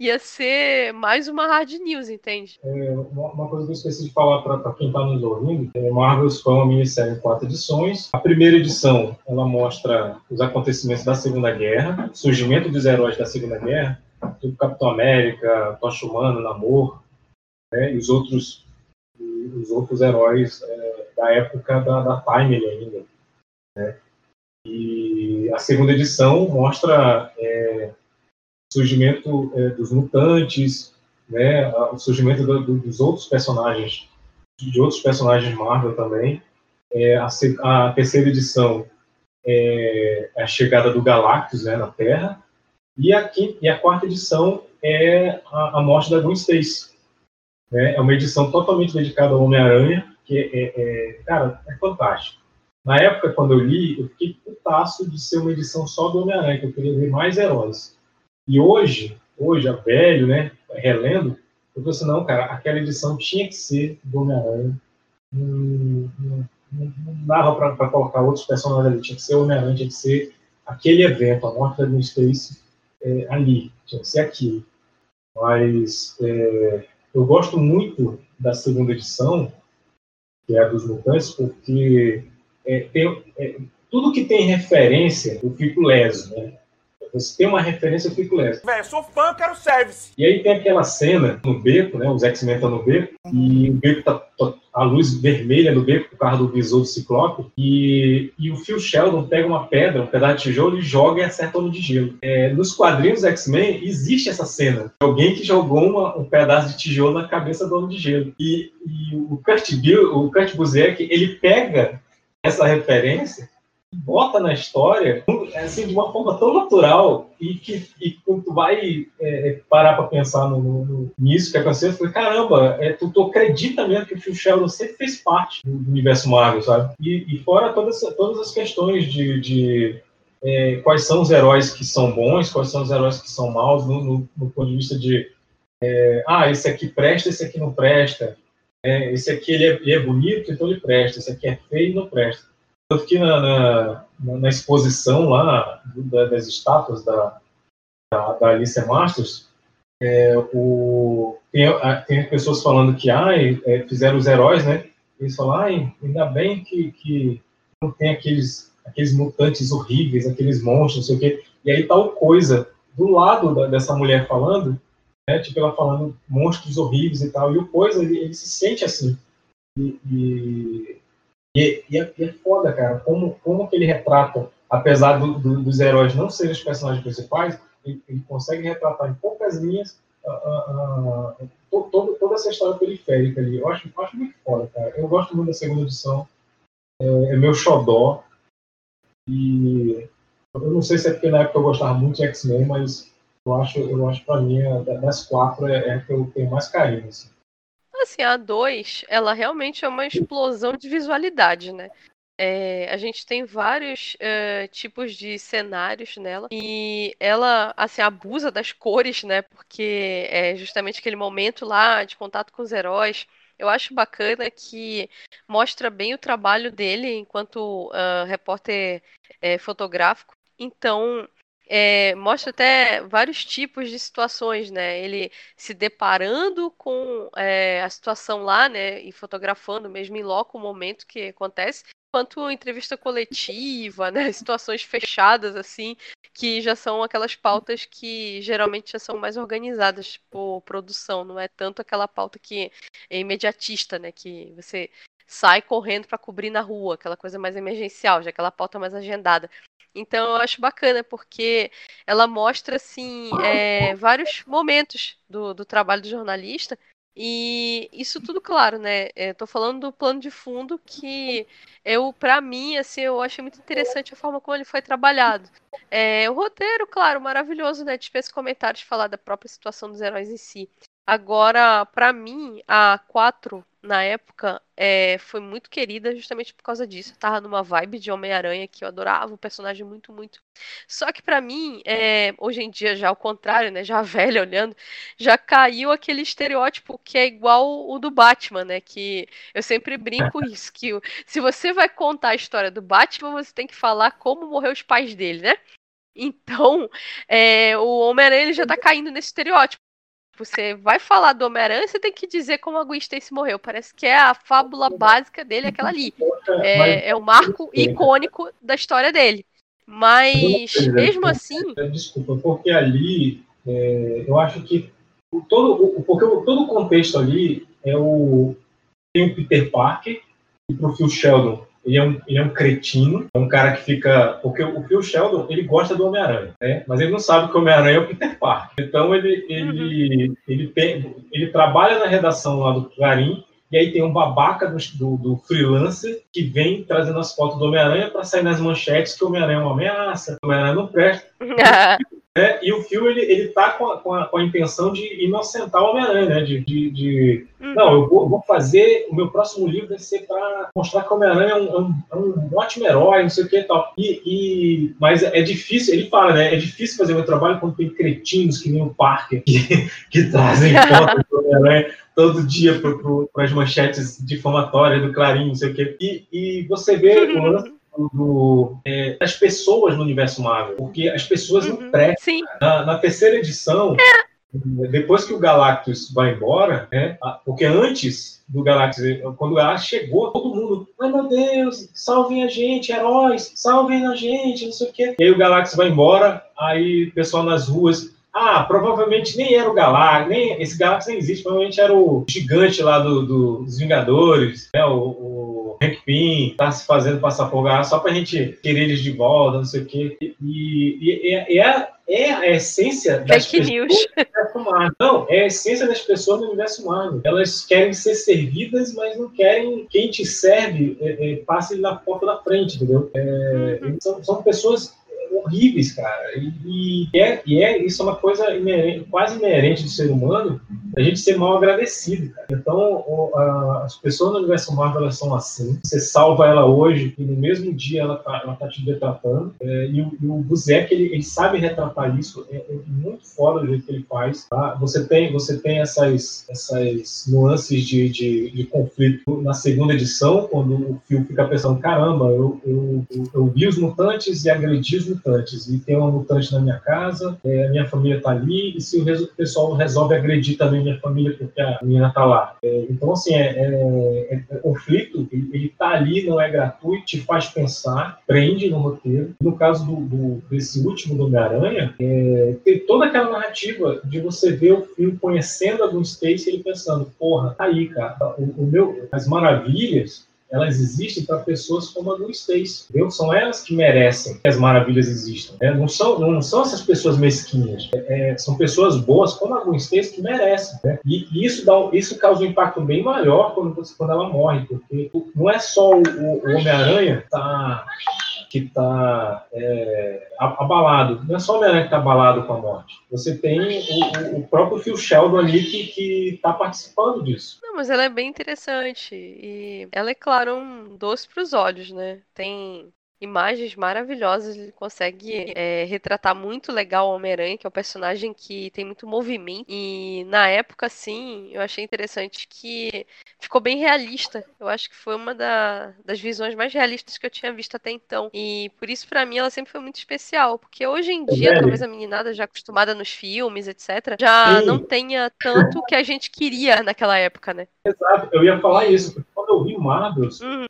Ia ser mais uma hard news, entende? É, uma, coisa que eu esqueci de falar para quem está nos ouvindo, é Marvel's foi uma minissérie em quatro edições. A primeira edição, ela mostra os acontecimentos da Segunda Guerra, surgimento dos heróis da Segunda Guerra, tipo Capitão América, Tocha Humana, Namor, né, e os outros, os outros heróis é, da época da, da Time ainda. Né? E a segunda edição mostra é, o surgimento é, dos mutantes, né, o surgimento do, do, dos outros personagens, de outros personagens Marvel também. É, a, a, terceira edição é a chegada do Galactus né, na Terra. E a, quinta, e a quarta edição é a, a morte da Gwen Stacy. Né? É uma edição totalmente dedicada ao Homem-Aranha, que é, é, cara, é fantástico. Na época, quando eu li, eu fiquei putaço de ser uma edição só do Homem-Aranha, que eu queria ver mais heróis. E hoje, hoje, a velho, né, relendo, eu falei assim, não, cara, aquela edição tinha que ser do Homem-Aranha. Não, não, não, dava para colocar outros personagens ali, tinha que ser o Homem-Aranha, tinha que ser aquele evento, a morte da Gwen Stacy, é, ali, tinha que ser aquilo. Mas é, eu gosto muito da segunda edição, que é a dos mutantes, porque é, tem, é, tudo que tem referência eu fico leso, né? Você tem uma referência, eu fico leve. Velho, sou fã, eu quero service. E aí tem aquela cena no beco, né? Os X-Men estão no beco, e o beco tá, tá- a luz vermelha no beco por causa do visor do Ciclope, e, e o Phil Sheldon pega uma pedra, um pedaço de tijolo e joga e acerta o de gelo. É, nos quadrinhos X-Men existe essa cena. Alguém que jogou uma- um pedaço de tijolo na cabeça do homem de gelo. E, e o Kurt Bill, o Kurt Busiek, ele pega essa referência bota na história assim de uma forma tão natural e que e quando tu vai é, parar para pensar no, no- nisso que aconteceu, fala, caramba, é, tu, tu acredita mesmo que o Phil Sheldon sempre fez parte do, universo Marvel, sabe? E, e fora todas, todas as questões de, de, é, quais são os heróis que são bons, quais são os heróis que são maus, no, no- no ponto de vista de é, ah, esse aqui presta, esse aqui não presta. É, esse aqui ele é, ele é bonito, então ele presta. Esse aqui é feio não presta. Tanto que na, na, na- exposição lá das estátuas da, da, da Alice Masters, é, o, tem, tem pessoas falando que ai, é, fizeram os heróis, né? Eles falam, ai, ainda bem que, que não tem aqueles, aqueles mutantes horríveis, aqueles monstros, não sei o quê. E aí o coisa do lado da- dessa mulher falando, né? Tipo, ela falando monstros horríveis e tal. E o coisa, ele, ele se sente assim. E, e, e é, e é foda, cara, como, como que ele retrata, apesar do- do- dos heróis não serem os personagens principais, ele, ele consegue retratar em poucas linhas ah, ah, ah, todo- toda essa história periférica ali. Eu acho, acho muito foda, cara. Eu gosto muito da segunda edição. É, é meu xodó. E eu não sei se é porque na época eu gostava muito de X-Men, mas eu acho, eu acho pra mim, a- das quatro, é, é a que eu tenho mais carinho. Assim. Assim, a 2, ela realmente é uma explosão de visualidade, né? É, a gente tem vários é, tipos de cenários nela e ela, assim, abusa das cores, né? Porque é justamente aquele momento lá de contato com os heróis. Eu acho bacana que mostra bem o trabalho dele enquanto ah, repórter é, fotográfico. Então, é, mostra até vários tipos de situações, né? Ele se deparando com é, a situação lá, né? E fotografando mesmo em loco o momento que acontece, quanto entrevista coletiva, né? Situações fechadas, assim, que já são aquelas pautas que geralmente já são mais organizadas por produção, não é tanto aquela pauta que é imediatista, né? Que você sai correndo para cobrir na rua, aquela coisa mais emergencial, já aquela pauta mais agendada. Então eu acho bacana, porque ela mostra assim é, vários momentos do, do trabalho do jornalista. E isso tudo, claro, né? Estou falando do plano de fundo que eu, para mim, assim, eu achei muito interessante a forma como ele foi trabalhado. É, o roteiro, claro, maravilhoso, né? Dispensa comentários falar da própria situação dos heróis em si. Agora, para mim, a 4, na época, é, foi muito querida justamente por causa disso. Eu tava numa vibe de Homem-Aranha que eu adorava, o personagem muito, muito. Só que para mim, é, hoje em dia, já ao contrário, né? Já velha olhando, já caiu aquele estereótipo que é igual o do Batman, né? Que eu sempre brinco isso, que se você vai contar a história do Batman, você tem que falar como morreu os pais dele, né? Então, é, o Homem-Aranha ele já tá caindo nesse estereótipo. Você vai falar do Homem-Aranha, você tem que dizer como a Gwen Stacy morreu. Parece que é a fábula básica dele, aquela ali. É, é o marco icônico da história dele. Mas, mesmo assim, Desculpa, porque ali é, eu acho que o- todo, o, porque o- todo o contexto ali é o. Tem o Peter Parker, e pro Phil Sheldon ele é, um, ele é um cretino, é um cara que fica. Porque o Phil Sheldon ele gosta do Homem-Aranha, né? mas ele não sabe que o Homem-Aranha é o Peter Parker. Então ele, ele, ele, tem, ele trabalha na redação lá do Clarim. E aí tem um babaca do, do, do freelancer que vem trazendo as fotos do Homem-Aranha para sair nas manchetes que o Homem-Aranha é uma ameaça, o Homem-Aranha não presta. né? E o Phil, ele, ele tá com a, com, a, com a intenção de inocentar o Homem-Aranha, né? De, de, de- Não, eu vou, vou fazer, o meu próximo livro vai ser para mostrar que o Homem-Aranha é um, é um- é um ótimo herói, não sei o que e tal. E, e- mas é difícil, ele fala, né? É difícil fazer o meu trabalho quando tem cretinos que nem o Parker, que, que trazem fotos do Homem-Aranha todo dia para as manchetes difamatórias do Clarim, não sei o quê. E, e você vê o lance do- é, das pessoas no universo Marvel, porque as pessoas não prestam. Na, na terceira edição, depois que o Galactus vai embora, né, porque antes do Galactus, quando o Galactus chegou, todo mundo, ai meu Deus, salvem a gente, heróis, salvem a gente, não sei o quê. E aí o Galactus vai embora, aí o pessoal nas ruas, ah, provavelmente nem era o Galactus, nem, esse Galactus nem existe, provavelmente era o gigante lá do, do- dos Vingadores, né, o, o Hank Pym, tá se fazendo passar por Galactus só pra gente querer eles de volta, não sei o quê. E, e- e- e é, a- é a essência das Fake pessoas news. do universo Marvel. Não, é a essência das pessoas no universo Marvel. Elas querem ser servidas, mas não querem quem te serve é, é, passe na porta da frente, entendeu? É, são, são pessoas horríveis, cara. E, e é, e é- isso é uma coisa inerente- quase inerente do ser humano, a gente ser mal agradecido, cara. Então, o- a- as pessoas no universo Marvel elas são assim. Você salva ela hoje e no mesmo dia ela tá, ela tá te detratando. É, e, o, e o Buzek, ele, ele sabe retratar isso, é, é muito foda do jeito que ele faz. Tá? Você tem, você tem essas, essas nuances de, de, de conflito na segunda edição, quando o Phil fica pensando, caramba, eu, eu, eu, eu vi os mutantes e agredi os mutantes, e tem uma mutante na minha casa, é, a minha família tá ali, e se o, pessoal resolve agredir também minha família porque a menina tá lá. É, então, assim, é, é- é- é conflito, ele, ele tá ali, não é gratuito, te faz pensar, prende no roteiro. No caso do, do- desse último do Homem-Aranha, é, tem toda aquela narrativa de você ver o filme conhecendo a Gwen Stacy e ele pensando, porra, tá aí, cara, o, o meu, as maravilhas elas existem para pessoas como a Gwen Stacy, entendeu? São elas que merecem que as maravilhas existam. né? Não, são, não são essas pessoas mesquinhas. É, são pessoas boas como a Gwen Stacy que merecem. né? E, e isso, dá, isso causa um impacto bem maior quando, quando ela morre, porque não é só o, o- Homem-Aranha tá, que está abalado. Não é só o Homem-Aranha que está abalado com a morte. Você tem o, o- o próprio Phil Sheldon ali que está participando disso. Não, mas ela é bem interessante. E ela é, claro, um doce para os olhos, né? Tem imagens maravilhosas, ele consegue é, retratar muito legal o Homem-Aranha, que é um personagem que tem muito movimento. E na época, sim, eu achei interessante que ficou bem realista. Eu acho que foi uma da- das visões mais realistas que eu tinha visto até então. E por isso, pra mim, ela sempre foi muito especial. Porque hoje em dia, velho. talvez a meninada já acostumada nos filmes, etc., já Sim. não tenha tanto que a gente queria naquela época, né? Exato, eu ia falar isso, porque quando eu vi Marvels, Uhum.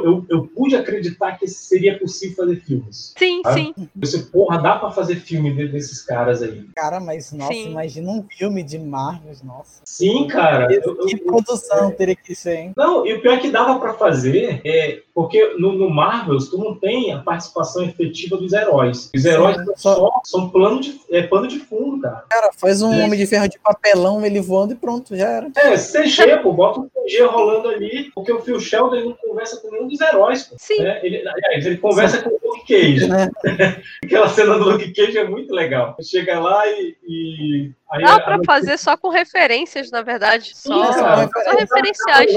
Eu, eu pude acreditar que seria possível fazer filmes. Sim, Ah. sim. Você, porra, dá pra fazer filme de- desses caras aí. Cara, mas nossa, Sim. imagina um filme de Marvel, nossa. Sim, cara. eu- eu- Que produção teria que ser, hein? Não, e o pior é que dava pra fazer, é, porque no, no Marvels tu não tem a participação efetiva dos heróis. Os heróis Sim, são, só- só- são plano de, é, pano de fundo, cara. Cara, faz um Isso. homem de ferro de papelão, ele voando e pronto, já era. É, CG, pô, bota um CG rolando ali, porque o Phil Sheldon não conversa com nenhum dos heróis, pô. Sim. né? Ele, aliás, ele conversa com o Luke Cage. Né? Aquela cena do Luke Cage é muito legal. Chega lá e. e aí Dá pra a- fazer só com referências, na verdade. Só, Sim, só referenciais.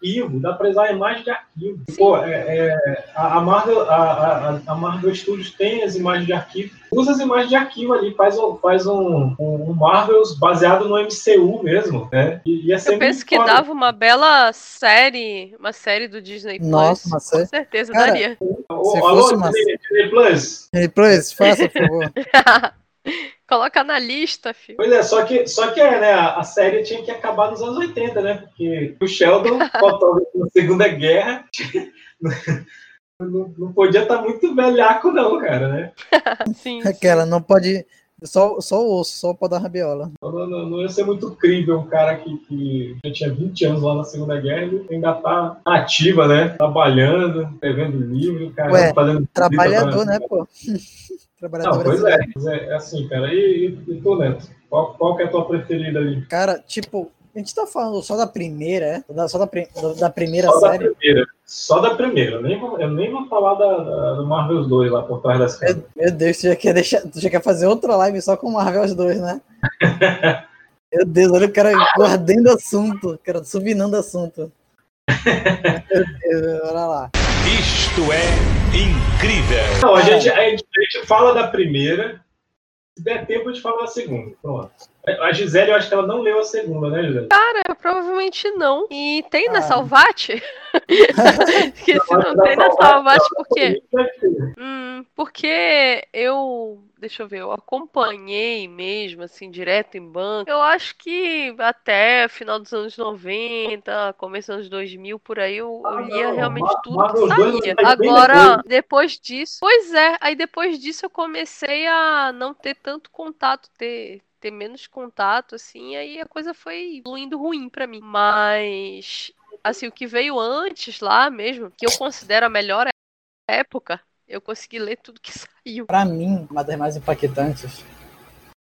Arquivo, dá pra usar a imagem de arquivo. Pô, é, é, a, Marvel, a, a, a Marvel Studios tem as imagens de arquivo, usa as imagens de arquivo ali, faz um, faz um, um, um Marvels baseado no MCU mesmo, né? E, e é Eu penso que foda. dava uma bela série, uma série do Disney Plus. Nossa, uma série. Com certeza Cara, daria. Se alô, fosse uma- Disney, Disney Plus? Hey, Plus, faça, por favor. Coloca na lista, filho. Pois é, só que, só que é, né? A, série tinha que acabar nos anos 80, né? Porque o Sheldon, fotógrafo na Segunda Guerra, não, não podia estar muito velhaco, não, cara, né? Sim, sim. Aquela, não pode. Só, só o osso, só o pó da rabiola. Não, não- não ia ser muito crível um cara que, que já tinha 20 anos lá na Segunda Guerra e ainda tá ativa, né? Trabalhando, escrevendo livro, cara, Ué, fazendo. Trabalhador, né, pô? Trabalhador Não, pois é, pois é, é assim, cara. E, e, e tu, Neto? Qual, qual que é a tua preferida ali? Cara, tipo, a gente tá falando só da primeira, é? Da- Só da, da- da primeira Só da série. primeira. Só da primeira. Eu nem vou, eu nem vou falar da, da- do Marvel 2 lá por trás das câmeras. Meu, meu Deus, tu já, quer deixar, tu já quer fazer outra live só com Marvel os dois, né? Meu Deus, olha o cara guardando assunto, cara subinando assunto. Meu Deus, olha lá. Isto é incrível. Não, a gente, a, gente, a gente fala da primeira. Se der tempo, a gente fala da segunda. Pronto. A Gisele, eu acho que ela não leu a segunda, né, Gisele? Cara, provavelmente não. E tem na Ah. Salvate? que se não tem na Salvate, por quê? Hum, porque eu. Deixa eu ver, eu acompanhei mesmo, assim, direto em banco. Eu acho que até final dos anos 90, começo dos anos 2000, por aí, eu, eu Ah, lia não, realmente tudo que 2 saía. Agora, depois. depois disso. Pois é, aí depois disso eu comecei a não ter tanto contato, ter. Ter menos contato, assim, aí a coisa foi fluindo ruim pra mim. Mas assim, o que veio antes lá mesmo, que eu considero a melhor época, eu consegui ler tudo que saiu. Pra mim, uma das mais impactantes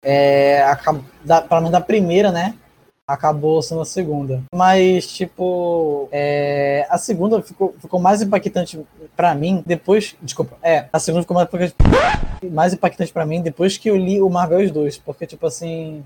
é a, da, pra mim da primeira, né? Acabou sendo a segunda. Mas, tipo, é, a segunda ficou, ficou mais impactante pra mim depois. Desculpa, é, a segunda ficou mais impactante, mais impactante pra mim depois que eu li o Marvel 2. Porque, tipo assim.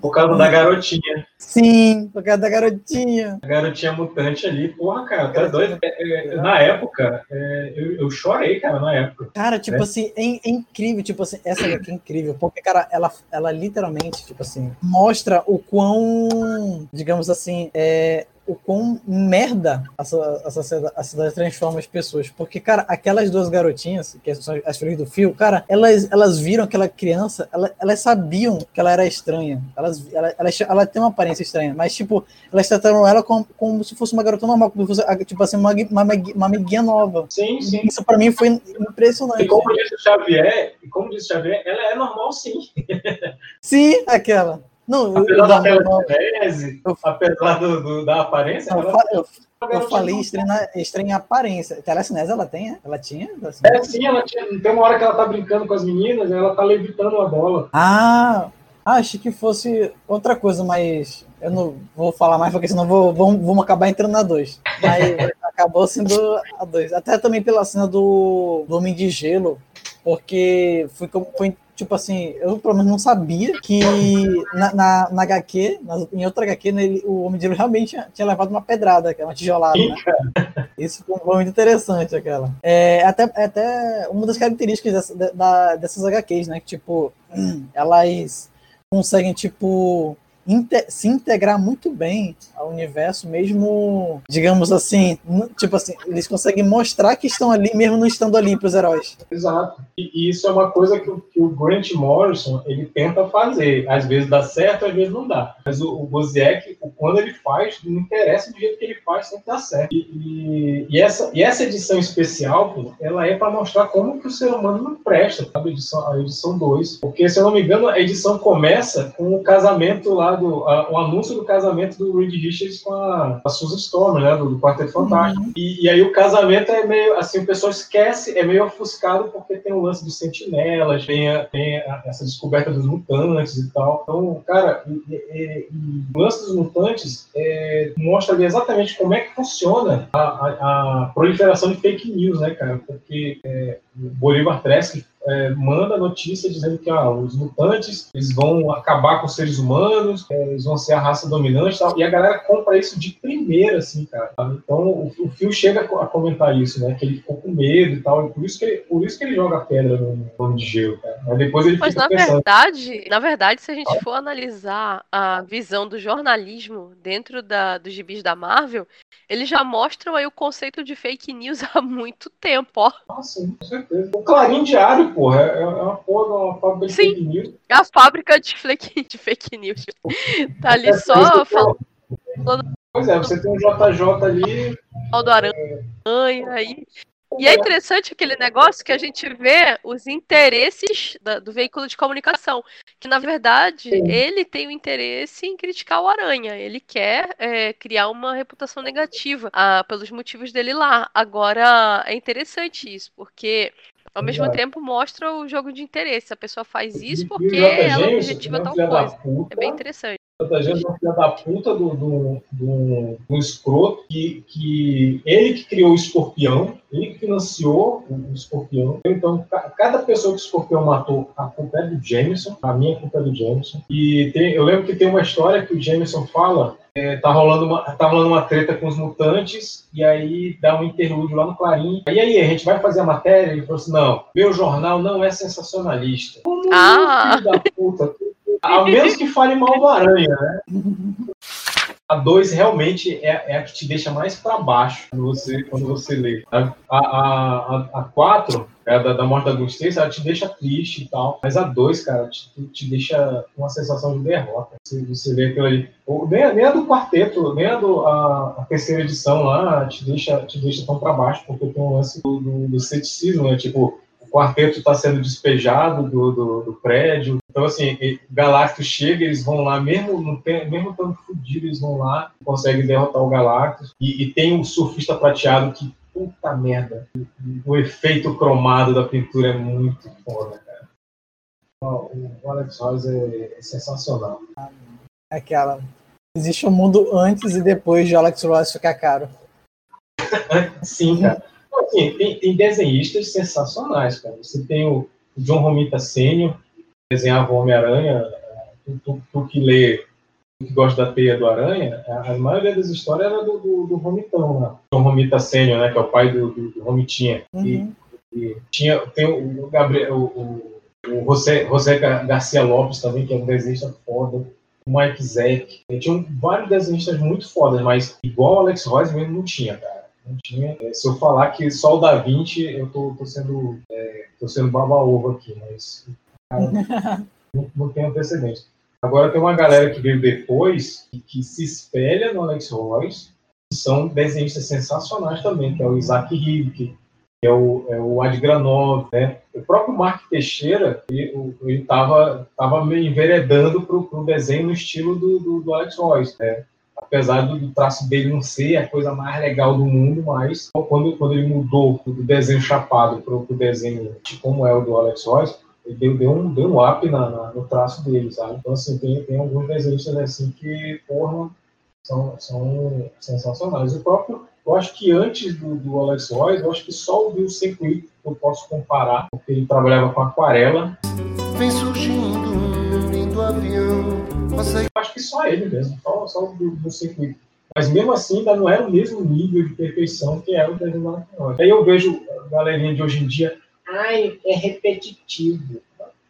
Por causa da garotinha. Sim, por causa da garotinha. A garotinha mutante ali. Porra, cara, tá doido. É, é, na época, é, eu, eu chorei, cara, na época. Cara, tipo assim, é, in- incrível, tipo assim, essa HQ é incrível, porque, cara, ela, ela literalmente, tipo assim, mostra o quão, digamos assim, é, o quão merda a, a a cidade transforma as pessoas. Porque, cara, aquelas duas garotinhas, que são as filhas do Fio, cara, elas, elas viram aquela criança, ela- elas sabiam que ela era estranha. Elas, ela, ela, ela tem uma aparência estranha, mas, tipo, elas trataram ela como, como se fosse uma garota normal, como se fosse, tipo assim, uma, uma, uma amiguinha nova. Sim, sim. Isso pra mim foi impressionante. E como disse o Xavier, e como disse o Xavier, ela é normal sim. Sim, aquela. Não, Apesar eu, daquela eu, apesar do, do- da aparência, eu, ela eu- falei estranha, estranha aparência. Telecinese ela tem, é? Ela tinha? É sim, ela tinha, tem uma hora que ela tá brincando com as meninas, ela tá levitando a bola. Ah, achei que fosse outra coisa, mas eu não vou falar mais, porque senão vou, vamos, vamos acabar entrando na 2. Mas acabou sendo a 2. Até também pela cena do, do Homem de Gelo, porque como- foi tipo assim, eu pelo menos não sabia que na, na, na HQ, na- em outra HQ, nele, o Homem de Gelo realmente tinha, tinha levado uma pedrada, uma tijolada, né? Isso foi muito interessante, aquela. É até, até uma das características dessa- da- dessas HQs, né? Que, tipo, elas conseguem, tipo, se integrar muito bem ao universo, mesmo, digamos assim, tipo assim, eles conseguem mostrar que estão ali, mesmo não estando ali pros heróis. Exato. E, isso é uma coisa que, o- que o Grant Morrison ele tenta fazer. Às vezes dá certo, às vezes não dá. Mas o, o Boziek, o- quando ele faz, não interessa do jeito que ele faz, sempre dá certo. E, e- e essa, e essa edição especial, ela é para mostrar como que o ser humano não presta, sabe? A edição 2. Porque, se eu não me engano, a edição começa com o casamento lá, a- o anúncio do casamento do Reed Richards com a, a Susan Storm, né? Do, do Quarteto Fantástico. E, e aí o casamento é meio assim, o pessoal esquece, é meio ofuscado porque tem o lance dos sentinelas, tem, a- tem essa descoberta dos mutantes e tal. Então, cara, e- e- o lance dos mutantes é, mostra ali exatamente como é que funciona a, a- proliferação de fake news, né, cara? Porque é, Bolívar Trask é, manda notícia dizendo que ah, os mutantes eles vão acabar com os seres humanos, é, eles vão ser a raça dominante e tal. E a galera compra isso de primeira, assim, cara. sabe? Então o, o Phil chega a co- a comentar isso, né? Que ele ficou com medo e tal. E por isso que ele, por isso que ele joga pedra no no Homem de Gelo, cara. Mas depois ele Mas na pensando. verdade, na verdade, se a gente for analisar a visão do jornalismo dentro da, dos gibis da Marvel, eles já mostram aí o conceito de fake news há muito tempo, ó. Ah, sim, com certeza. O Clarim Diário, porra, é, é uma porra, uma fábrica de Sim. fake news. É a fábrica de fake, de fake news. Tá ali só falando Pois é, você tem um JJ ali. mal do aranha aí. E é interessante aquele negócio que a gente vê os interesses da- do veículo de comunicação. Que, na verdade, ele tem o interesse em criticar o Aranha. Ele quer é, criar uma reputação negativa ah, pelos motivos dele lá. Agora, é interessante isso, porque ao mesmo Exato. tempo mostra o jogo de interesse. A pessoa faz isso porque ela objetiva tal coisa. É bem interessante. Tanta gente é um filho da puta do, do, do, do escroto, que, que ele que criou o escorpião, ele que financiou o, o escorpião. Então, ca- cada pessoa que o escorpião matou, a culpa é do Jameson, a minha culpa é do Jameson. E tem- eu lembro que tem uma história que o Jameson fala. é, tá, rolando uma, tá rolando uma treta com os mutantes, e aí dá um interlúdio lá no Clarim. E aí, a gente vai fazer a matéria? Ele falou assim: não, meu jornal não é sensacionalista. Como Ah. filho da puta, A menos que fale mal do Aranha, né? A 2 realmente é, é a que te deixa mais para baixo quando você, quando você lê. A 4, a, a, a quatro, é da, da morte da Gustave, ela te deixa triste e tal. Mas a 2, cara, te, te deixa com uma sensação de derrota. Você, você lê aquilo ali. Ou, nem, nem a do quarteto, nem a, do, a, a terceira edição lá te deixa, te deixa tão para baixo, porque tem um lance do, do, do ceticismo, né? Tipo, o quarteto está sendo despejado do, do, do, prédio. Então, assim, Galactus chega, eles vão lá, mesmo tem, mesmo estando fodidos, eles vão lá, conseguem derrotar o Galactus. E, e, tem o surfista prateado que, puta merda, o, o efeito cromado da pintura é muito foda, cara. O, Alex Royce é, é sensacional. Aquela. Existe um mundo antes e depois de Alex Royce ficar caro. Sim, cara assim, tem, tem, desenhistas sensacionais, cara. Você tem o John Romita que desenhava o Homem-Aranha, tu, tu, tu, que lê, tu que gosta da teia do Aranha, a, a maioria das histórias era do, do, do Romitão, né? John Romita Sênior, né, que é o pai do, do, do Romitinha. Uhum. E, e, tinha, tem o Gabriel, o, o José, José Garcia Lopes também, que é um desenhista foda. O Mike Zeck. Tinha vários desenhistas muito fodas, mas igual o Alex Royce mesmo não tinha, cara. Não tinha. É, se eu falar que só o Da Vinci, eu tô, tô sendo, é, tô sendo baba-ovo aqui, mas cara, não, não tem antecedente. Agora tem uma galera que veio depois e que se espelha no Alex Royce, que são desenhistas sensacionais também, que é o Isaac Rivik, que é o, é o Ad Granov, né? O próprio Mark Teixeira, ele estava tava meio enveredando para o desenho no estilo do, do, do Alex Royce, né? Apesar do, traço dele não ser a coisa mais legal do mundo, mas quando, quando ele mudou do desenho chapado para o desenho de como é o do Alex Royce, ele deu, deu, um, deu um up na, na, no traço dele, sabe? Então, assim, tem, tem alguns desenhos assim que, porra, são, são sensacionais. O próprio, eu acho que antes do, do Alex Royce, eu acho que só o Bill Sequit eu posso comparar, porque ele trabalhava com aquarela. Vem surgindo um lindo avião Acho que só ele mesmo, só, só do, do circuito. Mas mesmo assim, ainda não era o mesmo nível de perfeição que era o desenho da. Aí eu vejo a galerinha de hoje em dia, ai, é repetitivo.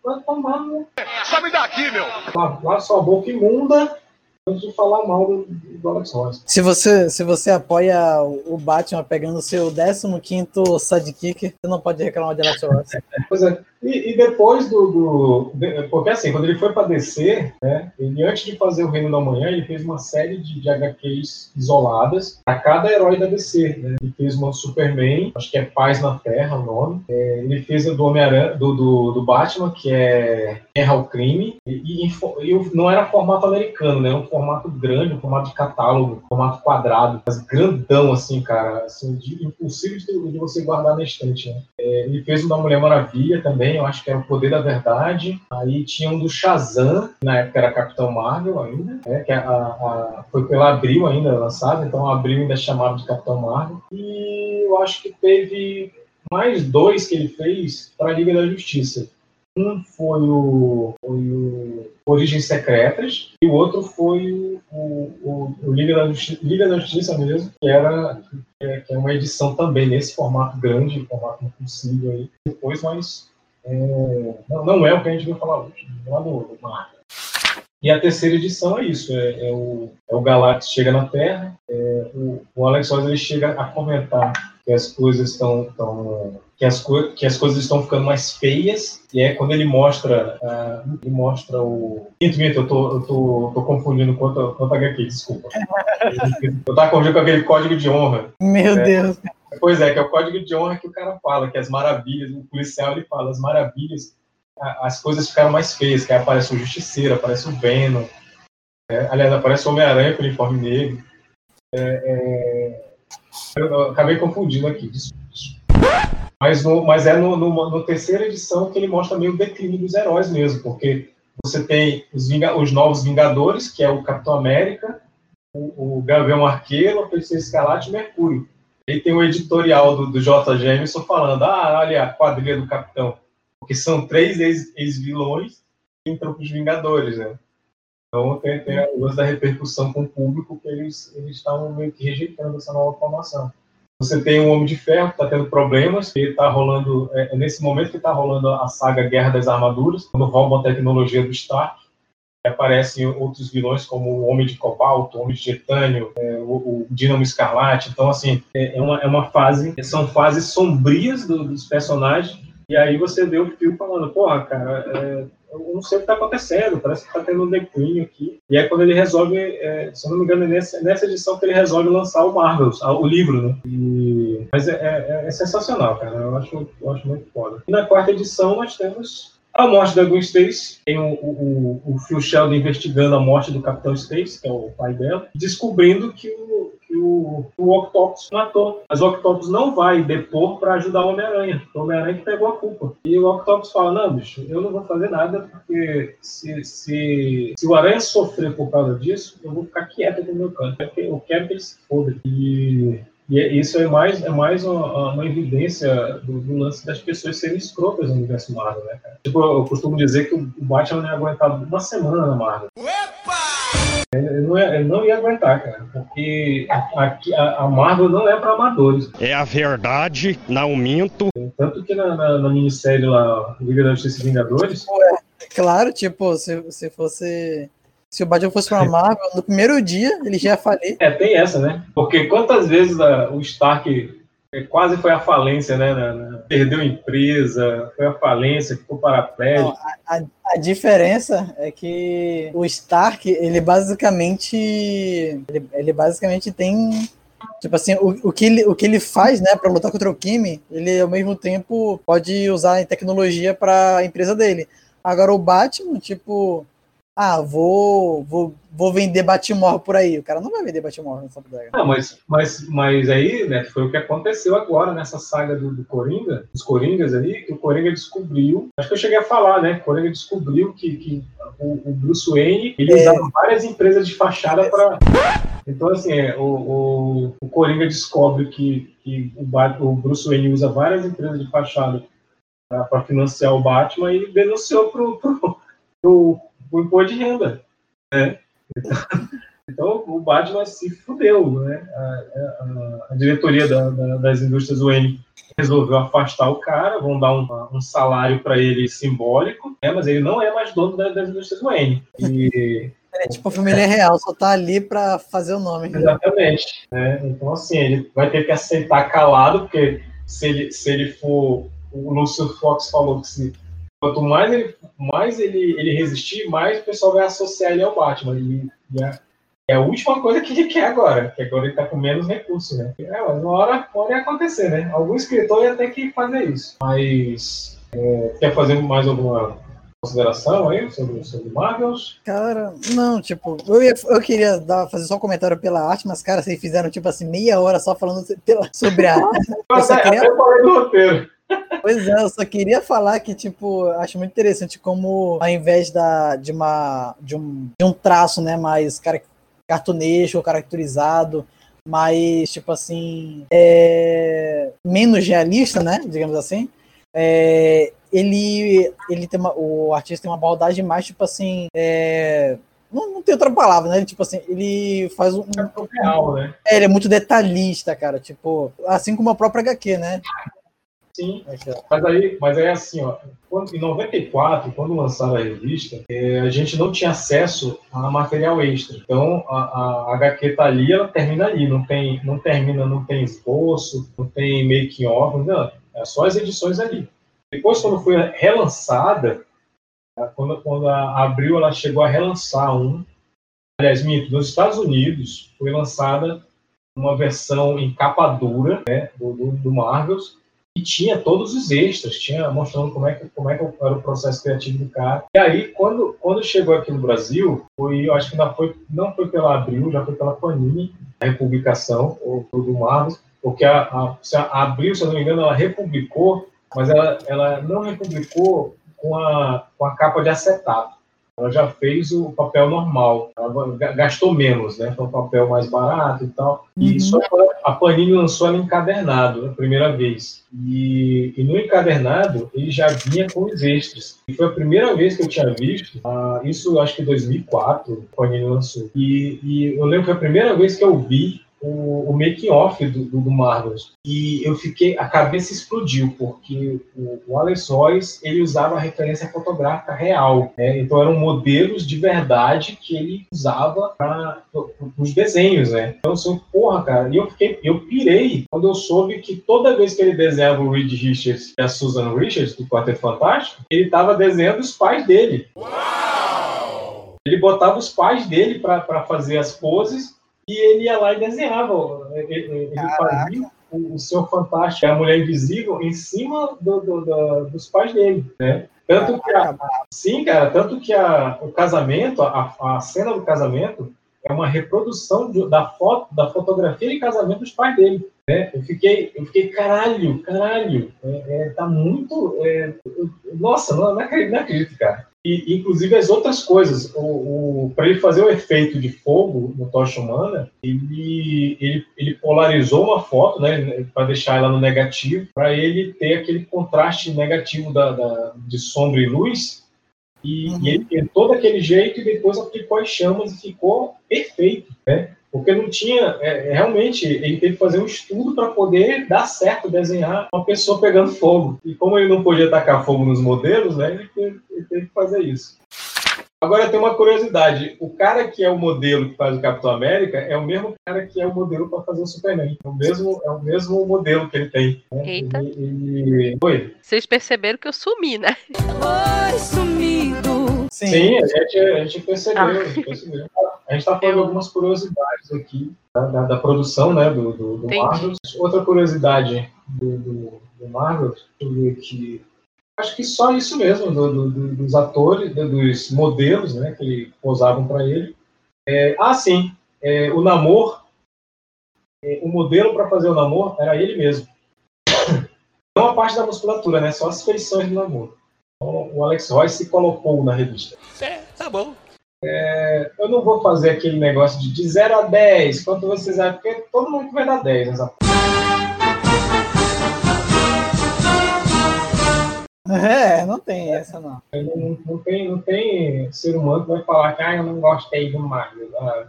Vai tomar, né? Sabe daqui, meu! Lá sua boca imunda antes de falar mal do, Ross. Se você, se você apoia o Batman pegando o seu 15 sidekick, você não pode reclamar de Alex Ross. pois é. E, e depois do, do, Porque assim, quando ele foi para DC, né, ele antes de fazer o Reino da Manhã, ele fez uma série de, de HQs isoladas a cada herói da DC. Né? Ele fez uma Superman, acho que é Paz na Terra o nome. É, ele fez a do Homem-Aranha, do, do, do, Batman, que é Guerra ao Crime. E, e, e, não era formato americano, né? Era um formato grande, um formato de catálogo, formato quadrado, mas grandão, assim, cara. Assim, de, impossível de, de você guardar na estante. Né? É, ele fez o da Mulher Maravilha também eu acho que era o Poder da Verdade. Aí tinha um do Shazam, na época era Capitão Marvel ainda, né, que a, a, foi pela Abril ainda lançado, então Abril ainda chamava de Capitão Marvel. E eu acho que teve mais dois que ele fez para a Liga da Justiça. Um foi o, foi o Origens Secretas e o outro foi o, o, o Liga, da Justiça, Liga da Justiça mesmo, que era que é, que é uma edição também nesse formato grande, formato impossível aí. Depois, mas é, não, não, é o que a gente vai falar hoje, lá do, do Marvel. E a terceira edição é isso, é, é o, é o Galactus chega na Terra, é, o, o, Alex Ross ele chega a comentar que as coisas estão tão, que as, co que as coisas estão ficando mais feias e é quando ele mostra uh, ele mostra o minto, minto, eu tô, eu tô, tô confundindo quanto, quanto HQ, desculpa eu tava confundindo com aquele código de honra meu é, Deus Pois é, que é o código de honra que o cara fala, que as maravilhas, o policial ele fala, as maravilhas, as coisas ficaram mais feias, que aí aparece o Justiceiro, aparece o Venom, é, aliás, aparece o Homem-Aranha com o uniforme negro. É, é, eu, acabei confundindo aqui, desculpa. Mas, no, mas é no, no, no, terceira edição que ele mostra meio o declínio dos heróis mesmo, porque você tem os, Vinga, os novos Vingadores, que é o Capitão América, o, o Gavião Arqueiro, a Feiticeira Escarlate e Mercúrio. Aí tem o editorial do, do J. Jameson falando: ah, olha a quadrilha do Capitão. Porque são três ex-vilões que entram os Vingadores, né? Então tem, tem a luz da repercussão com o público que eles estavam meio que rejeitando essa nova formação. Você tem o Homem de Ferro que está tendo problemas, que está rolando, é, é, nesse momento que está rolando a saga Guerra das Armaduras, quando roubam a tecnologia do Stark. aparecem outros vilões como o Homem de Cobalto, o Homem de Titânio, é, o, o Dínamo Escarlate. Então, assim, é, é, uma, é uma fase, são fases sombrias do, dos personagens, e aí você vê o fio falando, porra, cara, é, eu não sei o que está acontecendo, parece que está tendo um declínio aqui. E aí quando ele resolve, é, se eu não me engano, é nessa, nessa edição que ele resolve lançar o Marvels, o livro, né? E... Mas é, é, é, sensacional, cara. Eu acho, eu acho muito foda. E na quarta edição nós temos a morte da Gwen Stacy, tem o, o, o Phil Sheldon investigando a morte do Capitão Stacy, que é o pai dela, descobrindo que o, que o, o Octopus matou. Mas o Octopus não vai depor para ajudar o Homem-Aranha. O Homem-Aranha que pegou a culpa. E o Octopus fala: Não, bicho, eu não vou fazer nada, porque se, se, se o Aranha sofrer por causa disso, eu vou ficar quieto no meu canto. Eu quero que ele se foda. E e é, isso é mais, é mais uma, uma evidência do, do, lance das pessoas serem escrotas no universo Marvel, né, cara? Tipo, eu costumo dizer que o Batman não ia aguentar uma semana na Marvel. Ele não, ia, ele não ia aguentar, cara, porque a, a, a Marvel não é para amadores. É a verdade, não minto. Tanto que na, na, na minissérie lá, Liga da Justiça Vingadores. É, claro, tipo, se, se fosse se o Batman fosse uma Marvel, no primeiro dia ele já ia falir. É, tem essa, né? Porque quantas vezes a, o Stark é, quase foi a falência, né? Na, na, perdeu empresa, foi a falência, ficou paraplégico. A, a, a, diferença é que o Stark, ele basicamente. Ele, ele basicamente tem. Tipo assim, o, o, que ele, o que ele faz, né, para lutar contra o Kimi, ele ao mesmo tempo pode usar em tecnologia para a empresa dele. Agora o Batman, tipo, ah, vou, vou, vou vender Batimor por aí. O cara não vai vender Batimor nessa bodega. Não, mas, mas, mas aí, né, foi o que aconteceu agora nessa saga do, do Coringa, dos Coringas ali, que o Coringa descobriu, acho que eu cheguei a falar, né, o Coringa descobriu que, que o, o Bruce Wayne, ele é. usava várias empresas de fachada para... Então, assim, é, o, o, o Coringa descobre que, que o, o Bruce Wayne usa várias empresas de fachada para financiar o Batman e denunciou pro, pro, pro o imposto de renda. Né? Então, então, o Batman se fudeu. Né? A, a, a diretoria da, da, das indústrias UN resolveu afastar o cara, vão dar um, um salário para ele simbólico, né? mas ele não é mais dono das, das indústrias UN. E, é tipo a família real, só tá ali para fazer o nome. Exatamente. Né? Então, assim, ele vai ter que aceitar calado, porque se ele, se ele for. O Lúcio Fox falou que se quanto mais ele, mais ele, ele resistir, mais o pessoal vai associar ele ao Batman. E é, é, a última coisa que ele quer agora, que agora ele tá com menos recursos, né? É, uma hora pode acontecer, né? Algum escritor ia ter que fazer isso. Mas é, quer fazer mais alguma consideração aí sobre, sobre Marvels? Cara, não, tipo, eu, ia, eu queria dar, fazer só um comentário pela arte, mas, cara, vocês fizeram, tipo assim, meia hora só falando pela, sobre a arte. eu só queria... eu falei do roteiro. Pois é, eu só queria falar que, tipo, acho muito interessante como, ao invés da, de, uma, de, um, de um traço, né, mais car cartunesco, caracterizado, mais, tipo assim, é, menos realista, né, digamos assim, é, ele, ele tem uma, o artista tem uma abordagem mais, tipo assim, é, não, não tem outra palavra, né? Ele, tipo assim, ele faz um. É real, né? É, ele é muito detalhista, cara. Tipo, assim como a própria HQ, né? Sim, mas aí, mas aí é assim, ó, em 94, quando lançaram a revista, é, a gente não tinha acesso a material extra. Então, a, a HQ tá ali, ela termina ali, não tem, não termina, não tem esboço, não tem making off, não, é só as edições ali. Depois, quando foi relançada, quando, quando a Abril ela chegou a relançar um, aliás, minto, nos Estados Unidos foi lançada uma versão em capa dura né, do, do, do Marvels, e tinha todos os extras, tinha mostrando como é que, como é que era o processo criativo do cara. E aí, quando, quando chegou aqui no Brasil, foi, eu acho que ainda foi, não foi pela Abril, já foi pela Panini, a republicação, ou, do Marvel, porque a, a, a Abril, se eu não me engano, ela republicou, mas ela, ela não republicou com a, com a capa de acetato ela já fez o papel normal, ela gastou menos, né? Foi um papel mais barato e tal. Uhum. E só a Panini lançou ela encadernado a primeira vez. E, e, no encadernado ele já vinha com os extras. E foi a primeira vez que eu tinha visto, uh, isso acho que em 2004, a Panini lançou. E, e eu lembro que foi a primeira vez que eu vi o, o making off do, do, do. E eu fiquei, a cabeça explodiu, porque o, o Alex Royce, ele usava a referência fotográfica real, né? Então eram modelos de verdade que ele usava para os desenhos, né? Então, assim, porra, cara, e eu fiquei, eu pirei quando eu soube que toda vez que ele desenhava o Reed Richards e a Susan Richards, do Quarteto Fantástico, ele estava desenhando os pais dele. Uau! Ele botava os pais dele para fazer as poses e ele ia lá e desenhava. Ele, ele fazia o, o Senhor Fantástico, a Mulher Invisível, em cima do, do, do, dos pais dele, né? Tanto que a, sim, cara, tanto que a, o casamento, a, a cena do casamento é uma reprodução de, da foto, da fotografia de casamento dos pais dele. Né? Eu fiquei, eu fiquei caralho, caralho, é, é, tá muito, é, eu, nossa, não, não acredito, cara. E, inclusive as outras coisas, o, o para ele fazer o efeito de fogo no Tocha Humana, ele, ele, ele polarizou uma foto, né, para deixar ela no negativo, para ele ter aquele contraste negativo da, da de sombra e luz, e, uhum. e ele pintou daquele jeito e depois aplicou as chamas e ficou perfeito, né? Porque não tinha, é, é realmente, ele teve que fazer um estudo para poder dar certo desenhar uma pessoa pegando fogo. E como ele não podia tacar fogo nos modelos, né, ele teve, ele teve que fazer isso. Agora tem uma curiosidade: o cara que é o modelo que faz o Capitão América é o mesmo cara que é o modelo para fazer o Superman. É o mesmo, é o mesmo modelo que ele tem. Né? Eita. Ele, ele... Oi. Vocês perceberam que eu sumi, né? Oi, sumido. Sim, Sim a, gente, a gente percebeu. Ah. A gente percebeu. A gente está falando eu... algumas curiosidades aqui da, da, da produção né, do, do, do Marvel. Outra curiosidade do, do, do Marvel, que acho que só isso mesmo, do, do, dos atores, dos modelos né, que posavam para ele. É, ah, sim, é, o namoro, é, o modelo para fazer o namoro era ele mesmo. Não a parte da musculatura, né, só as feições do namoro. Então, o Alex Roy se colocou na revista. É, tá bom. É, eu não vou fazer aquele negócio de, de 0 a 10, quanto vocês acham, porque todo mundo vai dar 10 nessa É, não tem essa não. Não, não, tem, não tem ser humano que vai falar que ah, eu não gostei do Mario. Ah,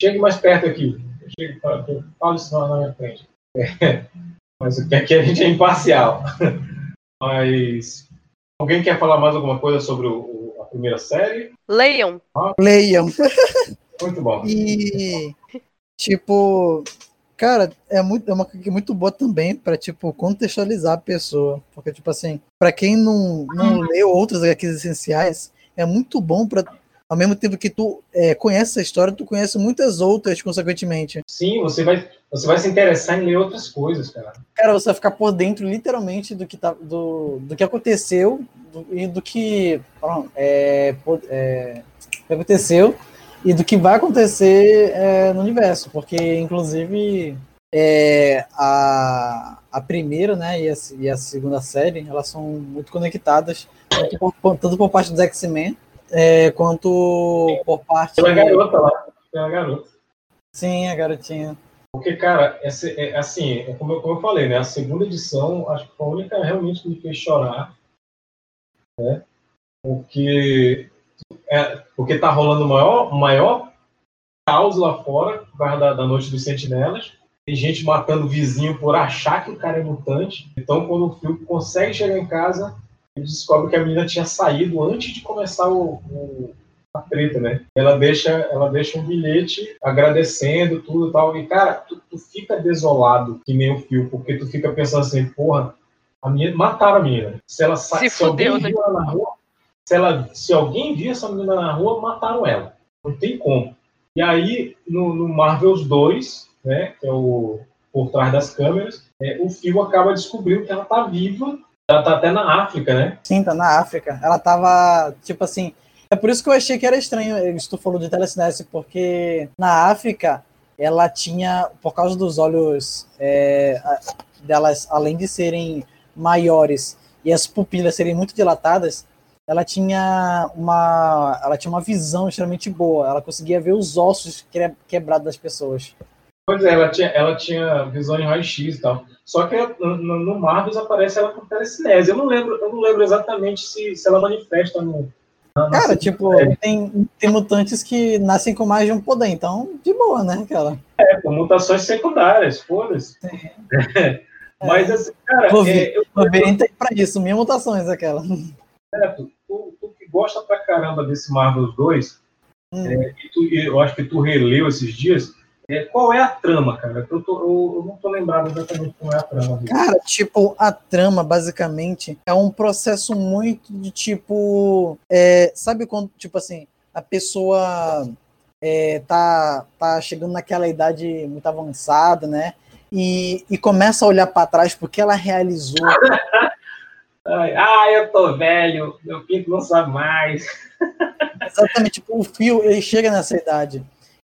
chegue mais perto aqui. Chegue, fala isso na minha frente. É, mas aqui a gente é imparcial. Mas alguém quer falar mais alguma coisa sobre o, primeira série? Leiam. Ah, Leiam. Muito bom. E tipo, Cara, é, muito, é uma coisa muito boa também para tipo, contextualizar a pessoa. Porque, tipo assim, para quem não, não leu outras HQs essenciais, é muito bom para ao mesmo tempo que tu é, conhece a história, tu conhece muitas outras, consequentemente. Sim, você vai, você vai se interessar em ler outras coisas, cara. Cara, você vai ficar por dentro, literalmente, do que, tá, do, do que aconteceu do, e do que, é, é, que aconteceu e do que vai acontecer é, no universo, porque inclusive é, a, a primeira né, e a, e, a, segunda série elas são muito conectadas, tanto por, tanto por parte dos X-Men é, quanto por parte. Tem uma garota lá, uma garota. Sim, a garotinha. Porque, cara, essa, é, assim, é como, eu, como eu falei, né? A segunda edição, acho que foi a única realmente que me fez chorar. Né? Porque é, porque tá rolando o maior, maior caos lá fora, por causa da, da Noite dos Sentinelas. Tem gente matando o vizinho por achar que o cara é mutante. Então, quando o Phil consegue chegar em casa, ele descobre que a menina tinha saído antes de começar o, o treta, né? Ela deixa, ela deixa um bilhete agradecendo tudo e tal. E, cara, tu, tu, fica desolado que nem o Phil, porque tu fica pensando assim, porra, a minha, mataram a menina. Se ela se, se fudeu, alguém né? viu ela na rua, se, ela, se alguém via essa menina na rua, mataram ela. Não tem como. E aí, no, no Marvels 2, né, que é o Por Trás das Câmeras, é, o Phil acaba descobrindo que ela tá viva. Ela tá até na África, né? Sim, tá na África. Ela tava, tipo assim. É por isso que eu achei que era estranho isso tu falou de telecinese, porque na África ela tinha, por causa dos olhos é, delas, além de serem maiores e as pupilas serem muito dilatadas, ela tinha uma ela tinha uma visão extremamente boa. Ela conseguia ver os ossos quebrados das pessoas. Pois é, ela tinha, ela tinha visão em raio-x e tal. Só que no, no Marvel aparece ela com telecinese. Eu não lembro, eu não lembro exatamente se, se ela manifesta no, Cara, tipo, tem, tem mutantes que nascem com mais de um poder, então, de boa, né, cara? É, com mutações secundárias, foda-se. Mas, assim, cara. Wolverine, é, eu- Wolverine tem pra isso, mil mutações aquela. Certo. Tu, tu que gosta pra caramba desse Marvel 2, Hum. é, e tu- eu acho que tu releu esses dias, é, qual é a trama, cara? Eu, tô- eu- eu não tô lembrado exatamente como é a trama. dele. Cara, tipo, a trama, basicamente, é um processo muito de tipo. é, sabe quando, tipo assim, a pessoa é, tá, tá chegando naquela idade muito avançada, né? E, e começa a olhar para trás porque ela realizou. Ai, ah, eu tô velho, meu pinto não sabe mais. Exatamente, tipo, o Fio, ele chega nessa idade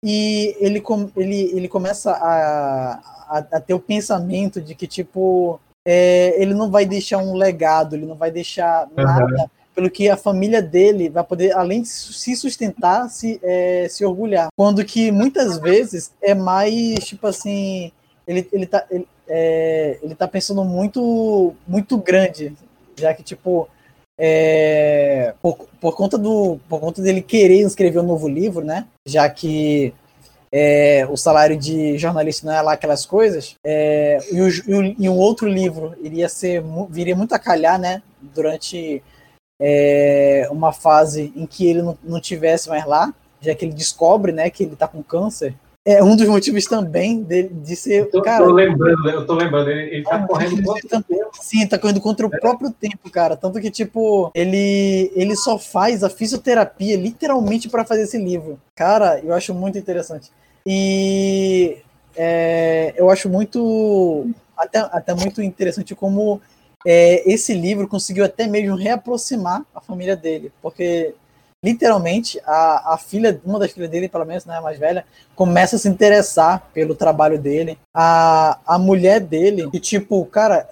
e ele, ele, ele começa a, a, a ter o pensamento de que, tipo, é, ele não vai deixar um legado, ele não vai deixar nada pelo que a família dele vai poder, além de se sustentar, se, é, se orgulhar. Quando que muitas vezes é mais, tipo assim, ele, ele, tá, ele, é, ele tá pensando muito, muito grande, já que, tipo, é, por, por conta do por conta dele querer escrever um novo livro, né? Já que é, o salário de jornalista não é lá aquelas coisas, é, e, o, e, o- e um outro livro iria ser viria muito a calhar, né? Durante é, uma fase em que ele não, não tivesse mais lá, já que ele descobre, né, que ele tá com câncer. É um dos motivos também dele, de ser. Tô, cara, tô lembrando, eu tô lembrando, ele, ele tá correndo contra o tempo. Sim, tá correndo contra o próprio tempo, cara. Tanto que, tipo, ele, ele só faz a fisioterapia literalmente para fazer esse livro. Cara, eu acho muito interessante. E é, eu acho muito. Até, até muito interessante como é, esse livro conseguiu até mesmo reaproximar a família dele. Porque, literalmente, a, a filha, uma das filhas dele, pelo menos, né, a mais velha, começa a se interessar pelo trabalho dele. A, a mulher dele, que, tipo, cara,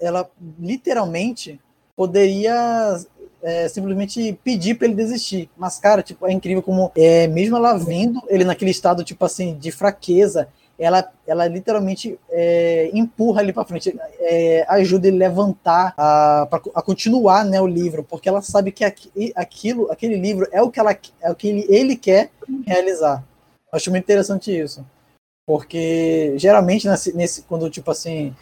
ela literalmente poderia é, simplesmente pedir para ele desistir. Mas, cara, tipo, é incrível como, é, mesmo ela vendo ele naquele estado, tipo assim, de fraqueza, ela, ela literalmente é, empurra ele para frente, é, ajuda ele levantar, a, pra, a continuar né, o livro, porque ela sabe que aqui, aquilo, aquele livro é o que, ela, é o que ele, ele quer realizar. Acho muito interessante isso. Porque geralmente nesse, nesse quando tipo assim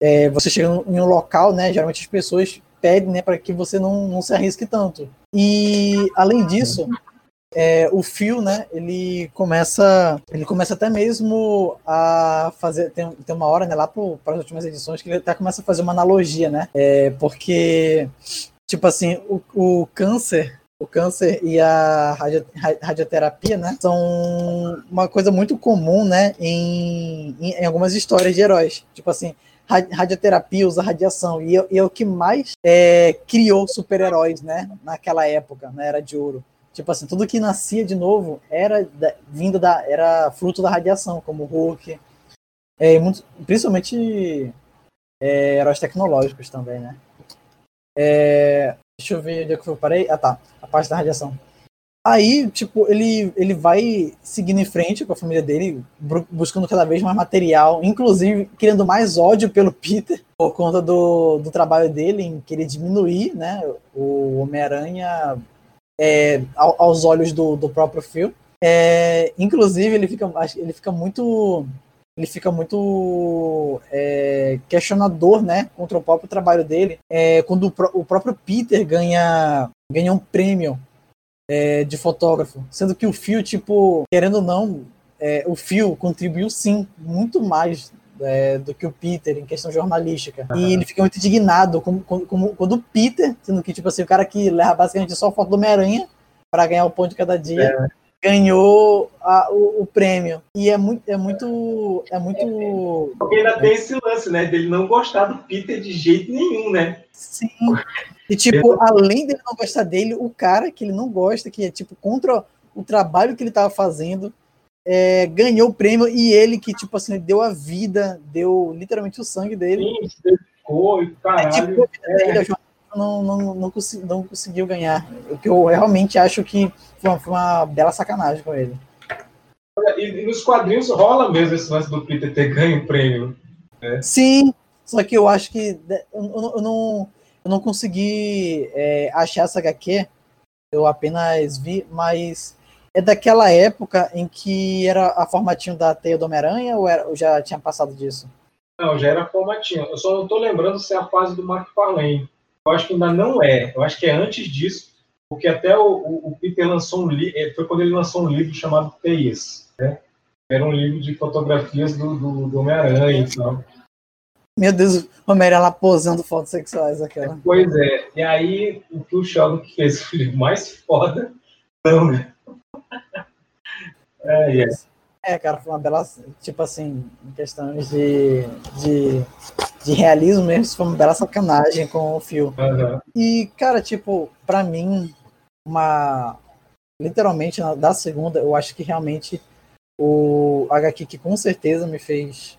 é, você chega em um local, né? Geralmente as pessoas pedem, né, para que você não, não se arrisque tanto. E além disso, é, o Phil, né? Ele começa, ele começa até mesmo a fazer. Tem, tem uma hora, né? Lá para as últimas edições que ele até começa a fazer uma analogia, né? É, porque tipo assim, o, o câncer o câncer e a radio, radioterapia, né, são uma coisa muito comum, né, em, em, algumas histórias de heróis. Tipo assim, radioterapia usa radiação e, e é o que mais é, criou super-heróis, né, naquela época, na era de ouro. Tipo assim, tudo que nascia de novo era da, vindo da, era fruto da radiação, como Hulk, é, muito, principalmente é, heróis tecnológicos também, né. É, deixa eu ver onde é que eu parei. Ah, tá. A parte da radiação. Aí, tipo, ele, ele vai seguindo em frente com a família dele, buscando cada vez mais material, inclusive criando mais ódio pelo Peter, por conta do, do trabalho dele em querer diminuir, né, o Homem-Aranha é, aos olhos do, do próprio Phil. É, inclusive, ele fica, ele fica muito ele fica muito é, questionador, né, contra o próprio trabalho dele, é, quando o, o, próprio Peter ganha, ganha um prêmio é, de fotógrafo, sendo que o Phil, tipo, querendo ou não, é, o Phil contribuiu sim muito mais é, do que o Peter em questão jornalística. Uhum. E ele fica muito indignado como, como, quando o Peter, sendo que, tipo assim, o cara que leva basicamente só a foto do Homem-Aranha para ganhar o pão de cada dia, ganhou a, o, o, prêmio. E é muito. É muito. É muito. Porque ainda tem esse lance, né? Dele não gostar do Peter de jeito nenhum, né? Sim. E, tipo, além dele não gostar dele, o cara que ele não gosta, que é, tipo, contra o trabalho que ele tava fazendo, é, ganhou o prêmio e ele que, tipo assim, deu a vida, deu literalmente o sangue dele. Sim, se dedicou e caralho. É, tipo, é. Dele, não, não, não, consegui, não conseguiu ganhar. O que eu realmente acho que foi uma, foi uma bela sacanagem com ele. E, e, nos quadrinhos rola mesmo esse lance do Peter ter ganho o prêmio. Né? Sim, só que eu acho que eu, eu, eu não, eu não consegui é, achar essa HQ Eu apenas vi, mas é daquela época em que era a formatinho da teia do Homem-Aranha ou, era, ou já tinha passado disso? Não, já era formatinho. Eu só não tô lembrando se é a fase do Mark Farlane. Eu acho que ainda não é. Eu acho que é antes disso, porque até o, o, Peter lançou um livro, foi quando ele lançou um livro chamado Teias, né? Era um livro de fotografias do, do, do Homem-Aranha e tal. Meu Deus, o Homem-Aranha lá posando fotos sexuais aquela. Pois é. E aí, o que o Sheldon fez o livro mais foda, não, né? É, é. É, cara, foi uma bela. Tipo assim, em questões de, de, de realismo mesmo, foi uma bela sacanagem com o Phil. Uhum. E, cara, tipo, pra mim, uma. Literalmente, da segunda, eu acho que realmente o HQ que com certeza me fez.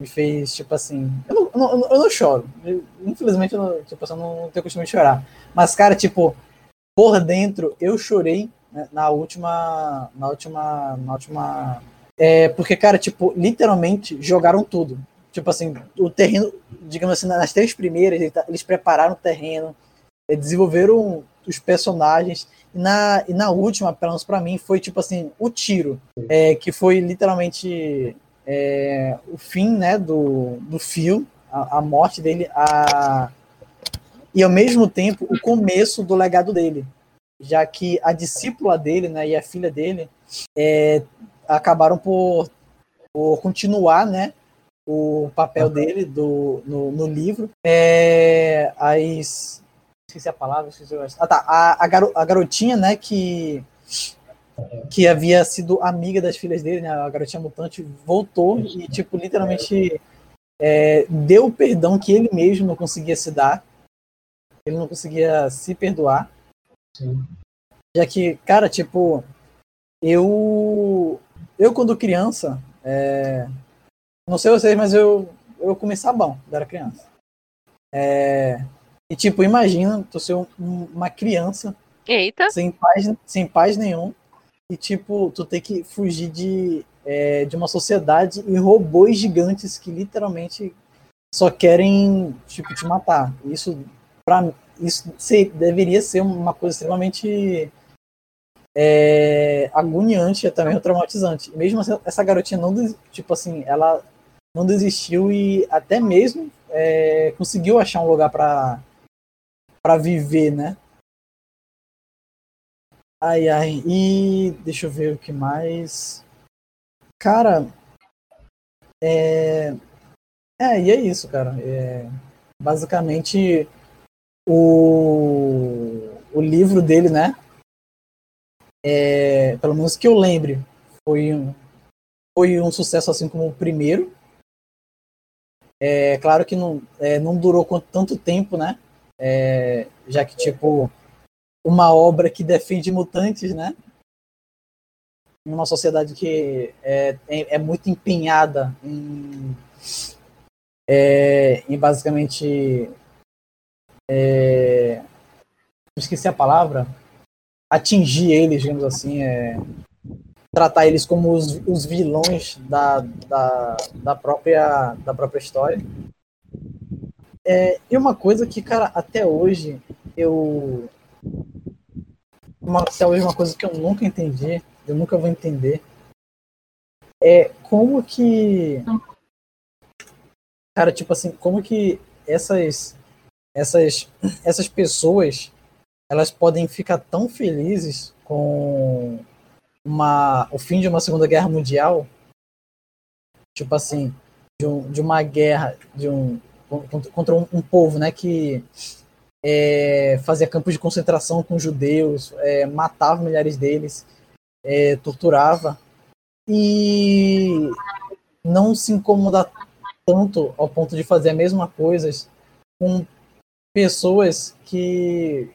Me fez, tipo assim. Eu não, eu não, eu não choro. Eu- infelizmente, eu não, tipo, eu não tenho costume de chorar. Mas, cara, tipo, por dentro, eu chorei né, na última. Na última. Na última. É, porque, cara, tipo, literalmente jogaram tudo. Tipo assim, o terreno, digamos assim, nas três primeiras, tá- eles prepararam o terreno, eh, desenvolveram os personagens. E na, e na última, pelo menos pra mim, foi tipo assim, o tiro. é, que foi literalmente é, o fim né, do, do fio, a, a morte dele, a, e ao mesmo tempo o começo do legado dele. Já que a discípula dele né, e a filha dele é, acabaram por, por continuar né, o papel dele do, no, no livro. É, as, esqueci a palavra, esqueci o. Ah, tá. A, a, garo- a garotinha, né, que, que havia sido amiga das filhas dele, né, a garotinha mutante, voltou e, tipo, literalmente é, deu o perdão que ele mesmo não conseguia se dar. Ele não conseguia se perdoar. Sim. Já que, cara, tipo, eu. Eu, quando criança, é, não sei vocês, mas eu, eu comi sabão quando era criança. É, e, tipo, imagina tu ser um- uma criança Eita. sem paz, sem paz nenhum e, tipo, tu ter que fugir de, é, de uma sociedade e robôs gigantes que literalmente só querem, tipo, te matar. Isso, pra, isso se- deveria ser uma coisa extremamente é, agoniante e mesmo traumatizante. Mesmo assim, essa garotinha não, tipo assim, ela não desistiu e até mesmo é, conseguiu achar um lugar para para viver, né? Ai, ai. E deixa eu ver o que mais. Cara, é. É, e é isso, cara. É, basicamente, o, o livro dele, né? É, pelo menos que eu lembre, foi um, foi um sucesso assim como o primeiro. É claro que não, é, não durou tanto tempo, né? É, já que, tipo, uma obra que defende mutantes, né? Em uma sociedade que é, é, é muito empenhada em, é, em basicamente. É, esqueci a palavra. Atingir eles, digamos assim, é, tratar eles como os, os vilões da, da, da, própria, da própria história. É, e uma coisa que, cara, até hoje eu. Uma, até hoje uma coisa que eu nunca entendi, eu nunca vou entender, é como que. Cara, tipo assim, como que essas. Essas, essas pessoas elas podem ficar tão felizes com uma, o fim de uma Segunda Guerra Mundial, tipo assim, de, um, de uma guerra de um, contra, um, um povo né, que é, fazia campos de concentração com judeus, é, matava milhares deles, é, torturava, e não se incomodar tanto ao ponto de fazer a mesma coisa com pessoas que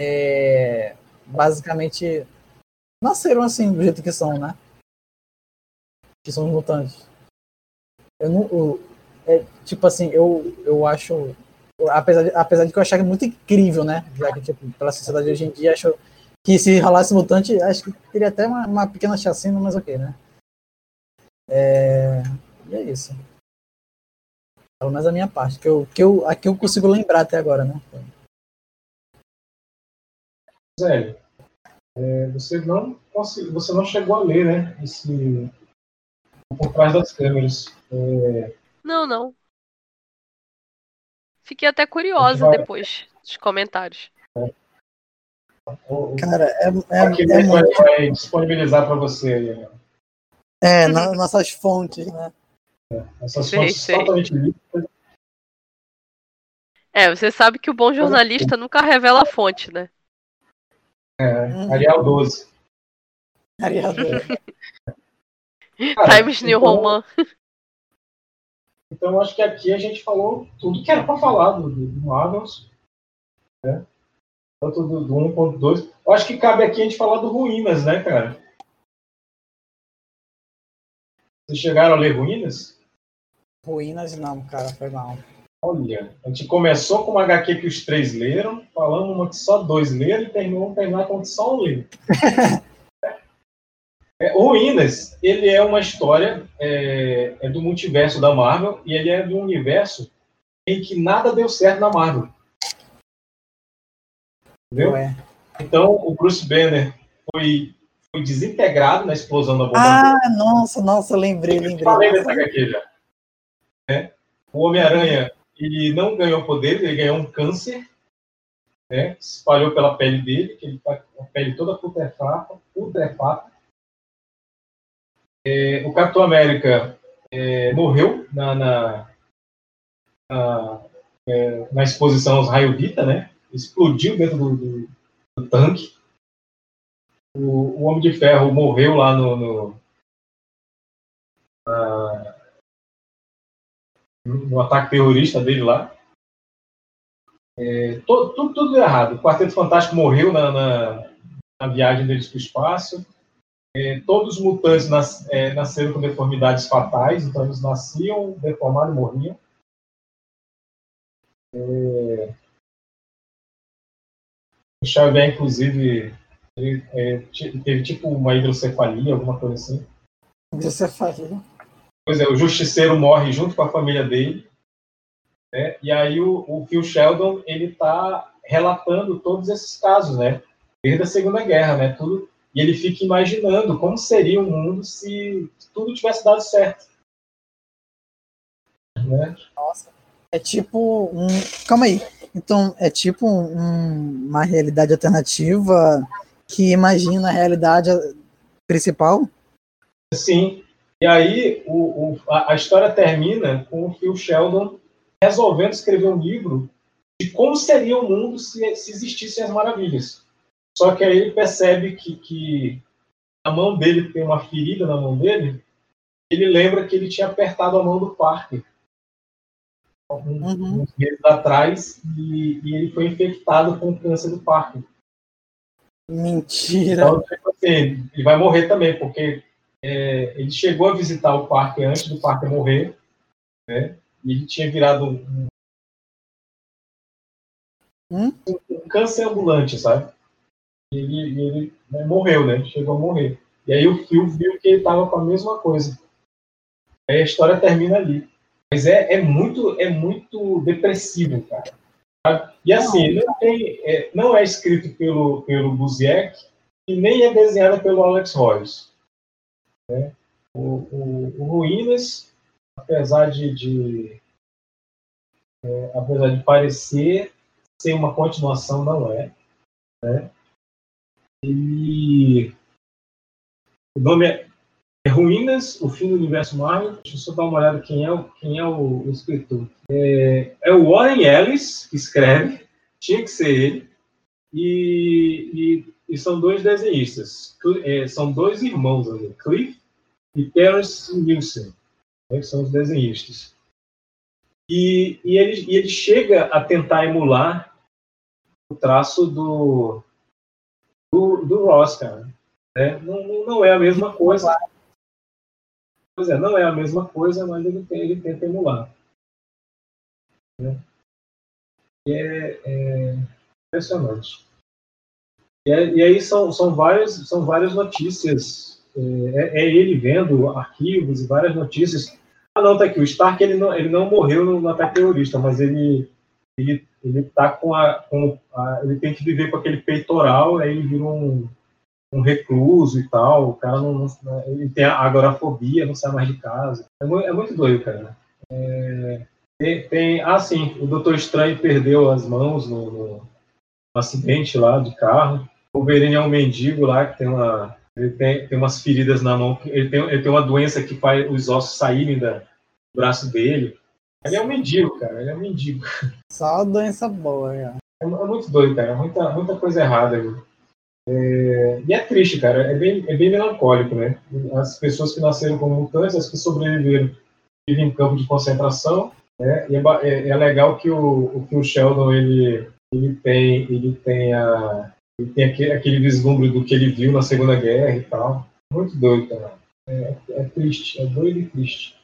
é, basicamente nasceram assim, do jeito que são, né? Que são os mutantes. Eu não. eu- é, tipo assim, eu, eu acho. Apesar de, apesar de que eu achar muito incrível, né? Já que, tipo, pela sociedade hoje em dia, acho que se rolasse mutante, acho que teria até uma, uma pequena chacina, mas ok, né? É, e é isso. Pelo menos a minha parte, que eu, que eu, a que eu consigo lembrar até agora, né? Zélio, É, você não você não chegou a ler, né? Esse por trás das câmeras. É, Não, não. Fiquei até curiosa vai- depois dos comentários. o- Cara, é, é, aqui é vai, muito. vai disponibilizar para você aí, né? É, na- nossas fontes, né? Essas Sei, fontes sei. totalmente líquidas. É, você sabe que o bom jornalista nunca revela a fonte, né? É. Arial 12. Ariel, Cara, Times New então- Roman. Então, acho que aqui a gente falou tudo que era para falar do, do Marvels. Né? Tanto do, do 1 quanto do 2. Eu acho que cabe aqui a gente falar do Ruínas, né, cara? Vocês chegaram a ler Ruínas? Ruínas não, cara, foi mal. Olha, a gente começou com uma HQ que os três leram, falando uma que só dois leram e terminou terminar com que só um leu. É, Ruínas, ele é uma história é, é do multiverso da Marvel e ele é de um universo em que nada deu certo na Marvel. Entendeu? Ué. Então, o Bruce Banner foi, foi desintegrado na explosão da bomba Ah, nossa, nossa, lembrei, lembrei. Falei dessa HQ já. O Homem-Aranha, ele não ganhou poder, ele ganhou um câncer, né? Se espalhou pela pele dele, que ele tá com a pele toda putrefata, putrefata. É, o Capitão América é, morreu na, na, na, é, na exposição aos raios Vita, né? Explodiu dentro do, do- do tanque. O, o Homem de Ferro morreu lá no, no- na- no ataque terrorista dele lá. É, to- tudo, tudo errado. O Quarteto Fantástico morreu na, na, na viagem deles para o espaço. É, todos os mutantes nas- é, nasceram com deformidades fatais, então eles nasciam deformados e morriam. É, o Xavier, inclusive, ele, é, teve tipo uma hidrocefalia, alguma coisa assim. Falou. Pois é, o Justiceiro morre junto com a família dele. né? E aí o, o Phil Sheldon, ele tá relatando todos esses casos, né? Desde a Segunda Guerra, né? Tudo, e ele fica imaginando como seria o mundo se tudo tivesse dado certo. Né? Nossa. É tipo um. Calma aí. Então, é tipo um- uma realidade alternativa que imagina a realidade principal? Sim. E aí o, o- a, a história termina com o Phil Sheldon resolvendo escrever um livro de como seria o mundo se, se existissem as maravilhas. Só que aí ele percebe que, que a mão dele tem uma ferida na mão dele. Ele lembra que ele tinha apertado a mão do Parker alguns Uhum. meses atrás e, e ele foi infectado com o câncer do Parker. Mentira. Então, tipo assim, ele vai morrer também, porque é, ele chegou a visitar o parque antes do parque morrer, né? E ele tinha virado um, Hum? um câncer ambulante, sabe? E ele, ele né, morreu, né? Chegou a morrer. E aí o Phil viu que ele estava com a mesma coisa. Aí a história termina ali. Mas é, é muito é muito depressivo, cara. Sabe? E assim, não, tem, é, não é escrito pelo, pelo Buziek e nem é desenhada pelo Alex Royce. Né? O, o, o Ruínas, apesar de, de é, apesar de parecer ser uma continuação, não é. Né? E o nome é, é Ruínas, o fim do universo Marvel. Deixa eu só dar uma olhada quem é, quem é o, o escritor. É, é o Warren Ellis que escreve, tinha que ser ele. E, e, e são dois desenhistas. É, são dois irmãos ali, Cliff e Terence Nielsen, né, que são os desenhistas. E, e, ele, e ele chega a tentar emular o traço do, do, do Ross, cara. né? Não, não- não é a mesma coisa. Pois é, não é a mesma coisa, mas ele, tem, ele tenta emular. né? E é, é impressionante. E, é- e aí são, são, várias, são várias notícias. É, é ele vendo arquivos e várias notícias. Ah, não, tá aqui. O Stark ele não, ele não morreu no, ataque terrorista, mas ele, ele, ele tá com a, com a. Ele tem que viver com aquele peitoral, aí ele vira um, um recluso e tal. O cara não, não ele tem agorafobia, não sai mais de casa. É, mu- é muito doido, cara. É, tem, tem, ah, sim, o Doutor Estranho perdeu as mãos no, no- no acidente lá de carro. O Wolverine é um mendigo lá que tem uma ele tem, tem umas feridas na mão. que- Ele tem, ele tem uma doença que faz os ossos saírem da, do braço dele. Ele é um mendigo, cara. Ele é um mendigo. Só doença boa, cara. É, é muito doido, cara. Muita, muita coisa errada. viu? É, e é triste, cara. É bem, é bem melancólico, né? As pessoas que nasceram como mutantes, as que sobreviveram, vivem em campo de concentração. Né? E é, é- é legal que o, o Phil Sheldon ele, ele tem, ele tem, a, ele tem aquele, aquele vislumbre do que ele viu na Segunda Guerra e tal. Muito doido, cara. É, é triste, é doido e triste.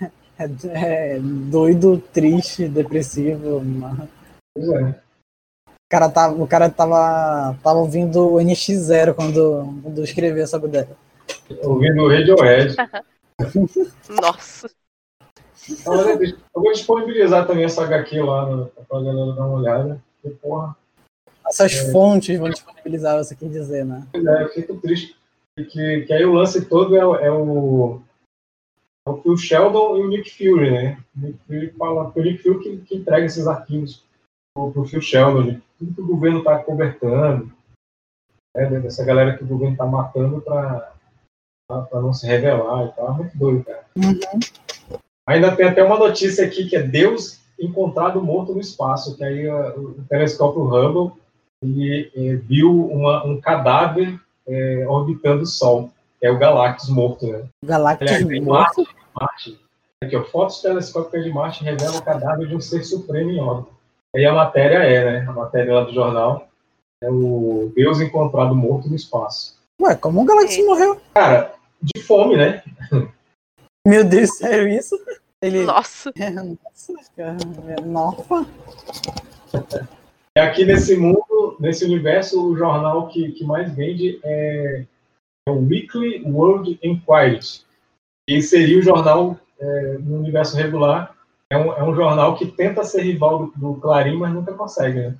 É, é doido, triste, depressivo. mas- Pois é. O cara tava, o cara tava, tava ouvindo o NX0 quando, quando escreveu essa ideia. Ouvindo o Radiohead. Nossa. Deixa- Eu vou disponibilizar também essa HQ lá pra galera dar uma olhada. Porque, porra, Essas É. fontes vão disponibilizar, você quer dizer, né? é, eu fico triste. Que, que aí o lance todo é, o- é o. É o Phil Sheldon e o Nick Fury, né? O Nick Fury fala, foi o Nick Fury que, que entrega esses arquivos pro, pro Phil Sheldon, de tudo que o governo está cobertando, né? dessa galera que o governo está matando para não se revelar e tal. É muito doido, cara. Ainda tem até uma notícia aqui que é Deus encontrado morto no espaço, que aí uh, o telescópio Hubble ele, eh, viu uma- um cadáver eh, orbitando o Sol, é o Galactus morto, né? Galactus Aliás, morto. Marte, Marte. Aqui, ó, fotos telescópicas de Marte revelam o cadáver de um ser supremo em órbita. Aí a matéria é, né? A matéria lá do jornal é o Deus encontrado morto no espaço. Ué, como o Galactus morreu? Cara, de fome, né? Meu Deus, sério isso? Ele. Nossa. É, nossa, cara. é, Nossa. E aqui nesse mundo, nesse universo, o jornal que, que mais vende é, é o Weekly World Enquiry. E seria o jornal é, no universo regular. É um, é um jornal que tenta ser rival do, do Clarim, mas nunca consegue, né?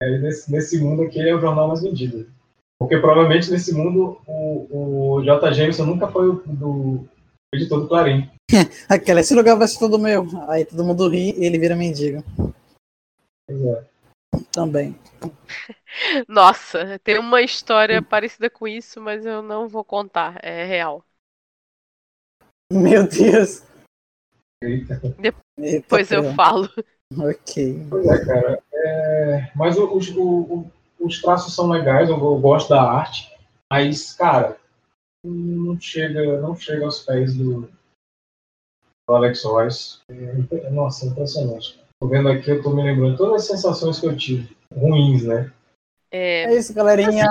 Aí nesse, nesse mundo aqui ele é o jornal mais vendido. Porque provavelmente nesse mundo o, o J. Jameson nunca foi o do editor do Clarim. Aquela, esse lugar vai ser todo meu. Aí todo mundo ri e ele vira mendigo. Pois é. Também. Nossa, tem uma história parecida com isso, mas eu não vou contar. É real. Meu Deus. Eita. Depois eu pera. falo. Ok. Pois é, cara. É, mas os, o- o- os traços são legais, eu, eu gosto da arte, mas, cara, não chega, não chega aos pés do, do Alex Royce. É, nossa, impressionante. Tô vendo aqui, eu tô me lembrando todas as sensações que eu tive, ruins, né? É, É isso, galerinha.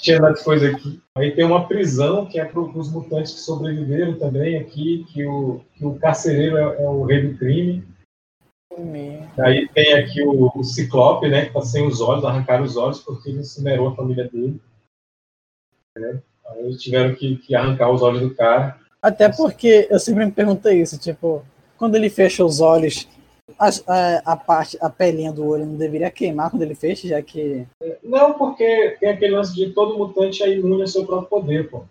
Tinha das coisas aqui. Aí tem uma prisão que é para os mutantes que sobreviveram também aqui, que o, que o carcereiro é, é o rei do crime. Aí tem aqui o, o Ciclope, né, que tá sem os olhos, arrancaram os olhos porque ele incinerou a família dele. Né? Aí eles tiveram que, que arrancar os olhos do cara. Até porque eu sempre me perguntei isso, tipo, quando ele fecha os olhos, as- a, a parte, a pelinha do olho não deveria queimar quando ele fecha, já que. Não, porque tem aquele lance de todo mutante é imune ao seu próprio poder, pô.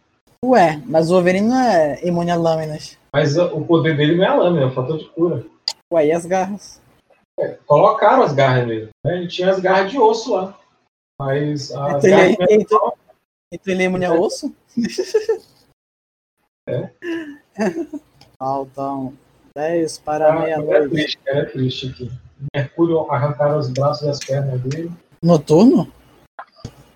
Ué, mas o Wolverine não é imune a lâminas. Mas o poder dele não é a lâmina, é o fator de cura. Ué, e as garras? Colocaram as garras nele. Né? Ele tinha as garras de osso lá. Mas as Então ele, garras é- então, então ele é imune a osso? É. Faltam 10 para Ah, é meia-noite. triste, é triste aqui. Mercúrio arrancaram os braços e as pernas dele. Noturno?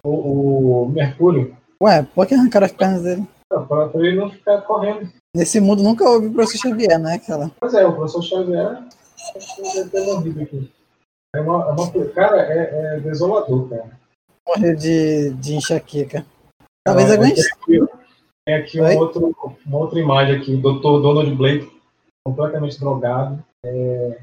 O, o Mercúrio, Ué, por que arrancaram as pernas dele? para ele não ficar correndo. Nesse mundo nunca houve o professor Xavier, né? Aquela. Pois é, o professor Xavier deve ter morrido aqui. É uma, é uma, cara, é, é desolador, cara. Morreu de, de enxaqueca. Talvez Ah, alguém. tem aqui, tem aqui um outro, uma outra imagem aqui, o Dr. Donald Blake, completamente drogado. É,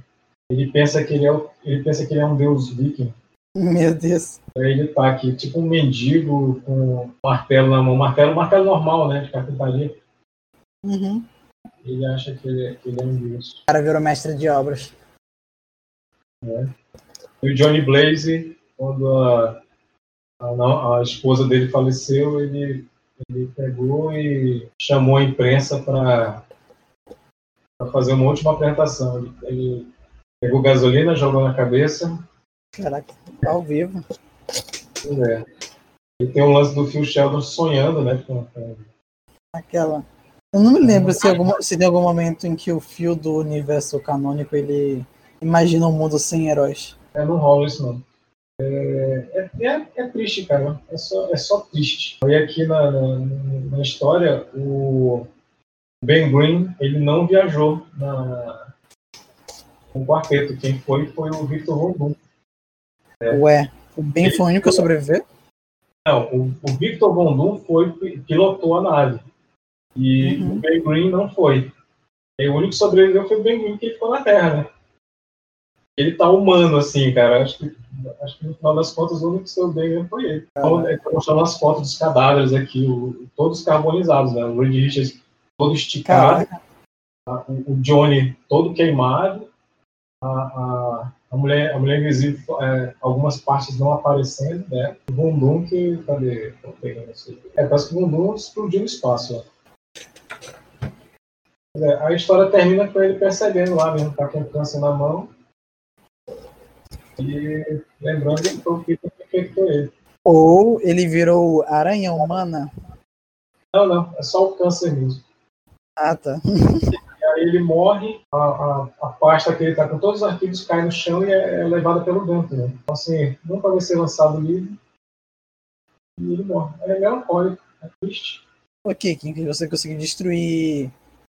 ele, pensa que ele, é, ele pensa que ele é um deus viking. Meu Deus. Aí ele tá aqui, tipo um mendigo com um martelo na mão. Martelo, martelo normal, né? De carpintaria. Uhum. Ele acha que ele, é- que ele é um deus. O cara virou mestre de obras. E o Johnny Blaze quando a, a, a esposa dele faleceu, ele, ele pegou e chamou a imprensa para fazer uma última apresentação. Ele, ele pegou gasolina, jogou na cabeça. Caraca, ao vivo. Pois é. E tem um lance do Phil Sheldon sonhando, né? com- com- Aquela. Eu não me lembro se, alguma, se tem algum momento em que o fio do universo canônico ele imagina um mundo sem heróis. É, não rola isso não. É, é, é- é triste, cara. É só, é só triste. E aqui na, na, na história, o Ben Green, ele não viajou na, no quarteto. Quem foi foi o Victor Von Doom. Ué, o Ben foi o único a sobreviver? Não, o, o Victor Von Doom foi, pilotou a nave. E o Ben Green não foi. E o único que sobreviveu foi o Ben Green, que ficou na Terra, né? Ele tá humano, assim, cara. Acho que, acho que no final das contas o único que sobreviveu foi ele. Então, é, mostrando as fotos dos cadáveres aqui, o- todos carbonizados, né? O Reed Richards todo esticado, a- o, o Johnny todo queimado, a, a, a mulher, a mulher invisível, é, algumas partes não aparecendo, né? O Vundum que. Cadê? É, parece que o Vundum explodiu no espaço, ó. É, a história termina com ele percebendo lá mesmo, tá com câncer na mão. E lembrando que foi o Peter que infectou ele. Ou ele virou aranha humana? Não, não, é só o câncer mesmo. Ah, tá. E aí ele morre, a, a, a pasta que ele tá com todos os arquivos cai no chão e é, é levada pelo vento. Né? Então, assim, nunca vai ser lançado o livro. E ele morre. É melancólico, é triste. Ok, que você conseguiu destruir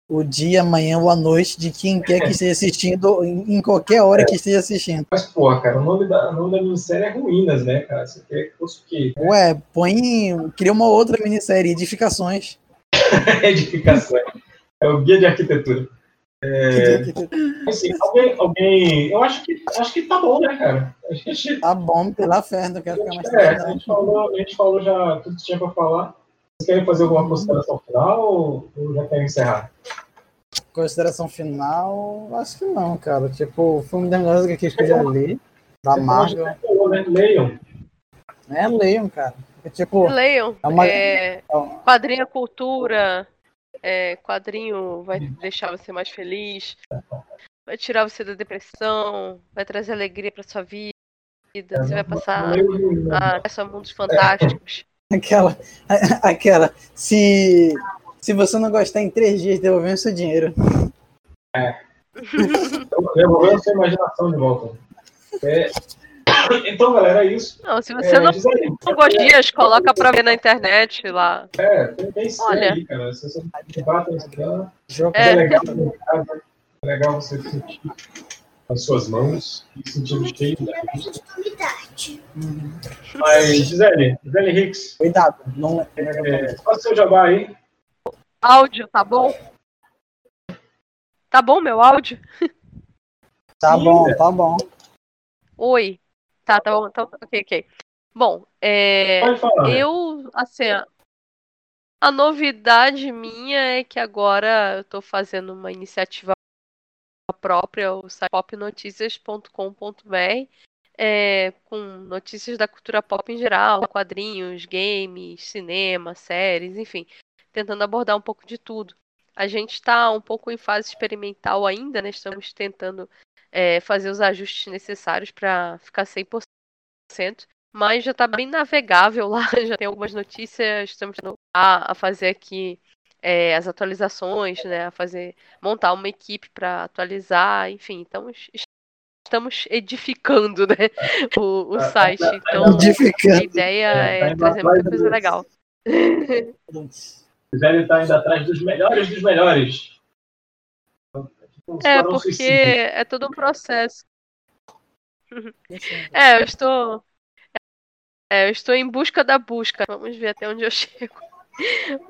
o dia, amanhã ou a noite de quem quer que esteja assistindo, em qualquer hora que esteja assistindo. Mas, porra, cara, o nome da, o nome da minissérie é Ruínas, né, cara? Você quer que fosse o quê? Ué, põe. Cria uma outra minissérie, Edificações. Edificação. É o guia de arquitetura. É, assim, alguém, alguém. Eu acho que, acho que tá bom, né, cara? A gente, Tá bom, pela fé, não quero ficar mais é, a, tempo, gente falou, a gente falou já tudo que tinha pra falar. Vocês querem fazer alguma consideração final ou, ou já querem encerrar? Consideração final, acho que não, cara. Tipo, foi uma das melhores que eu já li. Da Marvel. Falou, né? Leiam. É, leiam, cara. Porque, Tipo, Leiam. é uma- é, é quadrinho é cultura. É, quadrinho vai deixar você mais feliz. Vai tirar você da depressão. Vai trazer alegria pra sua vida. Você vai passar a a mundos fantásticos. aquela. Aquela. Se. Se você não gostar em três dias, devolvendo o seu dinheiro. Devolvendo sua imaginação de volta. É, Então, galera, é isso. Não, se você É, não, não gosta dias, coloca pra ver na internet lá. É, tem, Olha. aí, cara. Se você bate É. é legal casa, é legal você sentir as suas mãos e sentir o cheiro da Mas, Gisele, Gisele Hicks, Cuidado, não é. é, faça seu jabá aí. Áudio, tá bom? Tá bom meu áudio? Tá bom, tá bom. Oi. Tá, tá bom. Então, ok, ok. Bom, é, eu, assim, a- a novidade minha é que agora eu tô fazendo uma iniciativa própria, o site popnoticias.com.br, é, com notícias da cultura pop em geral, quadrinhos, games, cinema, séries, enfim, tentando abordar um pouco de tudo. A gente está um pouco em fase experimental ainda, né? Estamos tentando é, fazer os ajustes necessários para ficar 100%, mas já está bem navegável lá, já tem algumas notícias, estamos a, a fazer aqui é, as atualizações, né? A fazer, montar uma equipe para atualizar, enfim, estamos, estamos edificando, né? O, o site. Então, Edificando. a ideia É, tá é trazer muita coisa legal. Gisele está indo atrás dos melhores dos melhores. É, porque é todo um processo. É, eu estou. É, eu estou em busca da busca. Vamos ver até onde eu chego.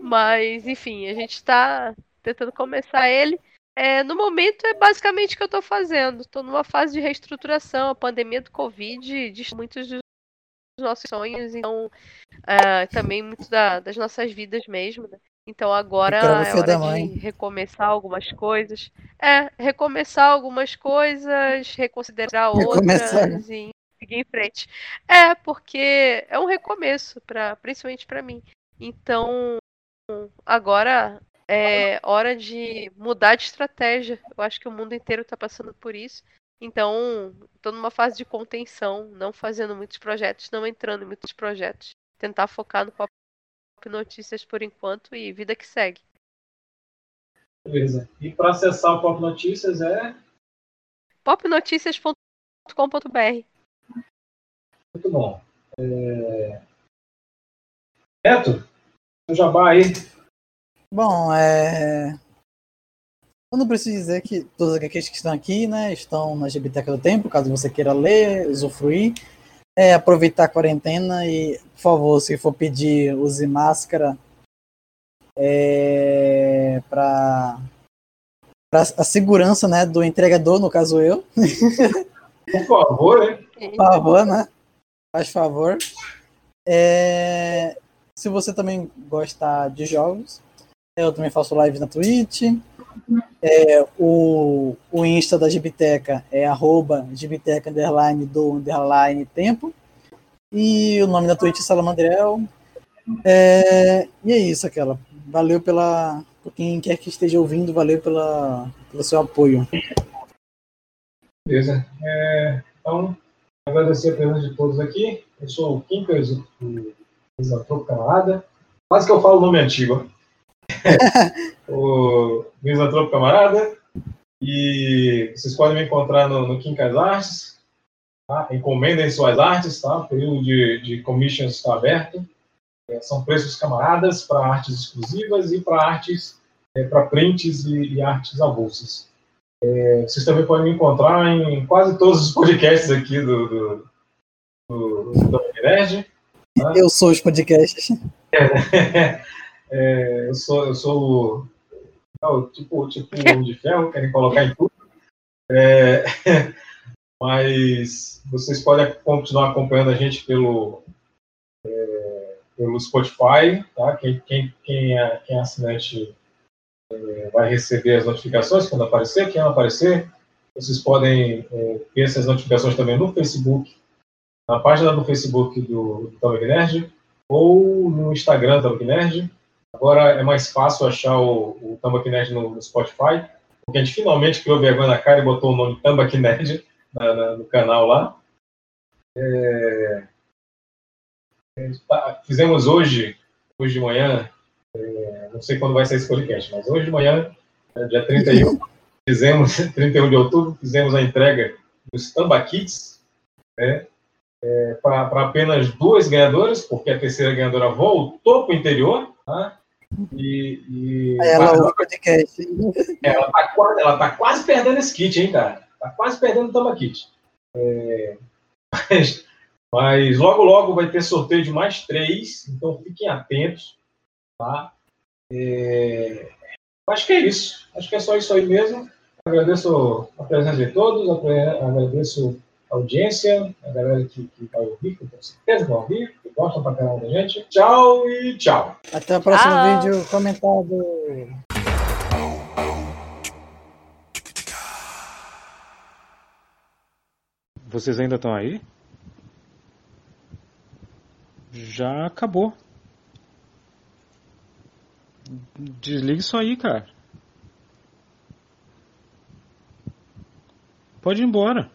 Mas, enfim, a gente está tentando começar ele. É, no momento é basicamente o que eu estou fazendo. Estou numa fase de reestruturação. A pandemia do Covid destrói muitos dos nossos sonhos, então é, também muito da- das nossas vidas mesmo. né? Então agora é hora mãe. de recomeçar algumas coisas. É, recomeçar algumas coisas, reconsiderar Recomeçar. outras e seguir em frente. É, porque é um recomeço, pra, principalmente para mim. Então, agora é hora de mudar de estratégia. Eu acho que o mundo inteiro está passando por isso. Então, estou numa fase de contenção, não fazendo muitos projetos, não entrando em muitos projetos. Tentar focar no Notícias por enquanto e vida que segue. Beleza. E para acessar o Pop Notícias é popnoticias.com.br. Muito bom. É... Neto, o jabá aí. Bom, é. Eu não preciso dizer que todos aqueles que estão aqui, né, estão na Biblioteca do Tempo, caso você queira ler, usufruir. É, aproveitar a quarentena e, por favor, se for pedir, use máscara é, para a segurança né, do entregador, no caso eu. Por favor, hein? Por favor, né? Faz favor. É, se você também gosta de jogos, eu também faço lives na Twitch. É, o, o Insta da Gibiteca é arroba Gibiteca underline do underline tempo. E o nome da Twitch é Salamandrel. É, e é isso, aquela. Valeu pela. Quem quer que esteja ouvindo, valeu pela, pelo seu apoio. Beleza. É, então, agradecer a presença de todos aqui. Eu sou o Kinkers, o Camarada. Quase que eu falo o nome antigo o Misantropo Camarada. E vocês podem me encontrar no, no Quincas Artes. Tá? Encomendem suas artes, tá? O período de, de commissions está aberto. É, são preços camaradas para artes exclusivas e para artes, é, para prints e, e, artes avulsas. É, vocês também podem me encontrar em quase todos os podcasts aqui do, do, do, do Nerd. Tá? Eu sou os podcasts. É, É, eu sou, eu sou não, tipo, tipo de ferro, querem colocar em tudo. É, mas vocês podem continuar acompanhando a gente pelo, é, pelo Spotify, tá? Quem, quem, quem, é, quem é assinante é, vai receber as notificações quando aparecer. Quem não aparecer, vocês podem é, ver essas notificações também no Facebook, na página do Facebook do, do Nerd, ou no Instagram do Nerd Agora é mais fácil achar o, o Tambaqui Nerd no, no, Spotify, porque a gente finalmente criou vergonha na cara e botou o nome Tambaqui Nerd na, na, no canal lá. É, tá, fizemos hoje, hoje de manhã, é, não sei quando vai ser esse podcast, mas hoje de manhã, é, dia 31, fizemos, 31 de outubro, fizemos a entrega dos Tambakits, né, é, para apenas duas ganhadoras, porque a terceira ganhadora voltou para o interior, tá? E, e ela ouve o podcast. Ela tá, quase, ela tá quase perdendo esse kit, hein, cara? Tá quase perdendo o Tama Kit. É, mas, mas, logo, logo vai ter sorteio de mais três, então fiquem atentos, tá? É, acho que é isso. Acho que é só isso aí mesmo. Agradeço a presença de todos, agradeço audiência, a galera que, que vai ouvir, que com certeza vai ouvir, que gosta pra caramba da gente. Tchau e tchau. Até o próximo tchau. vídeo comentado. Vocês ainda estão aí? Já acabou. Desliga isso aí, cara. Pode ir embora.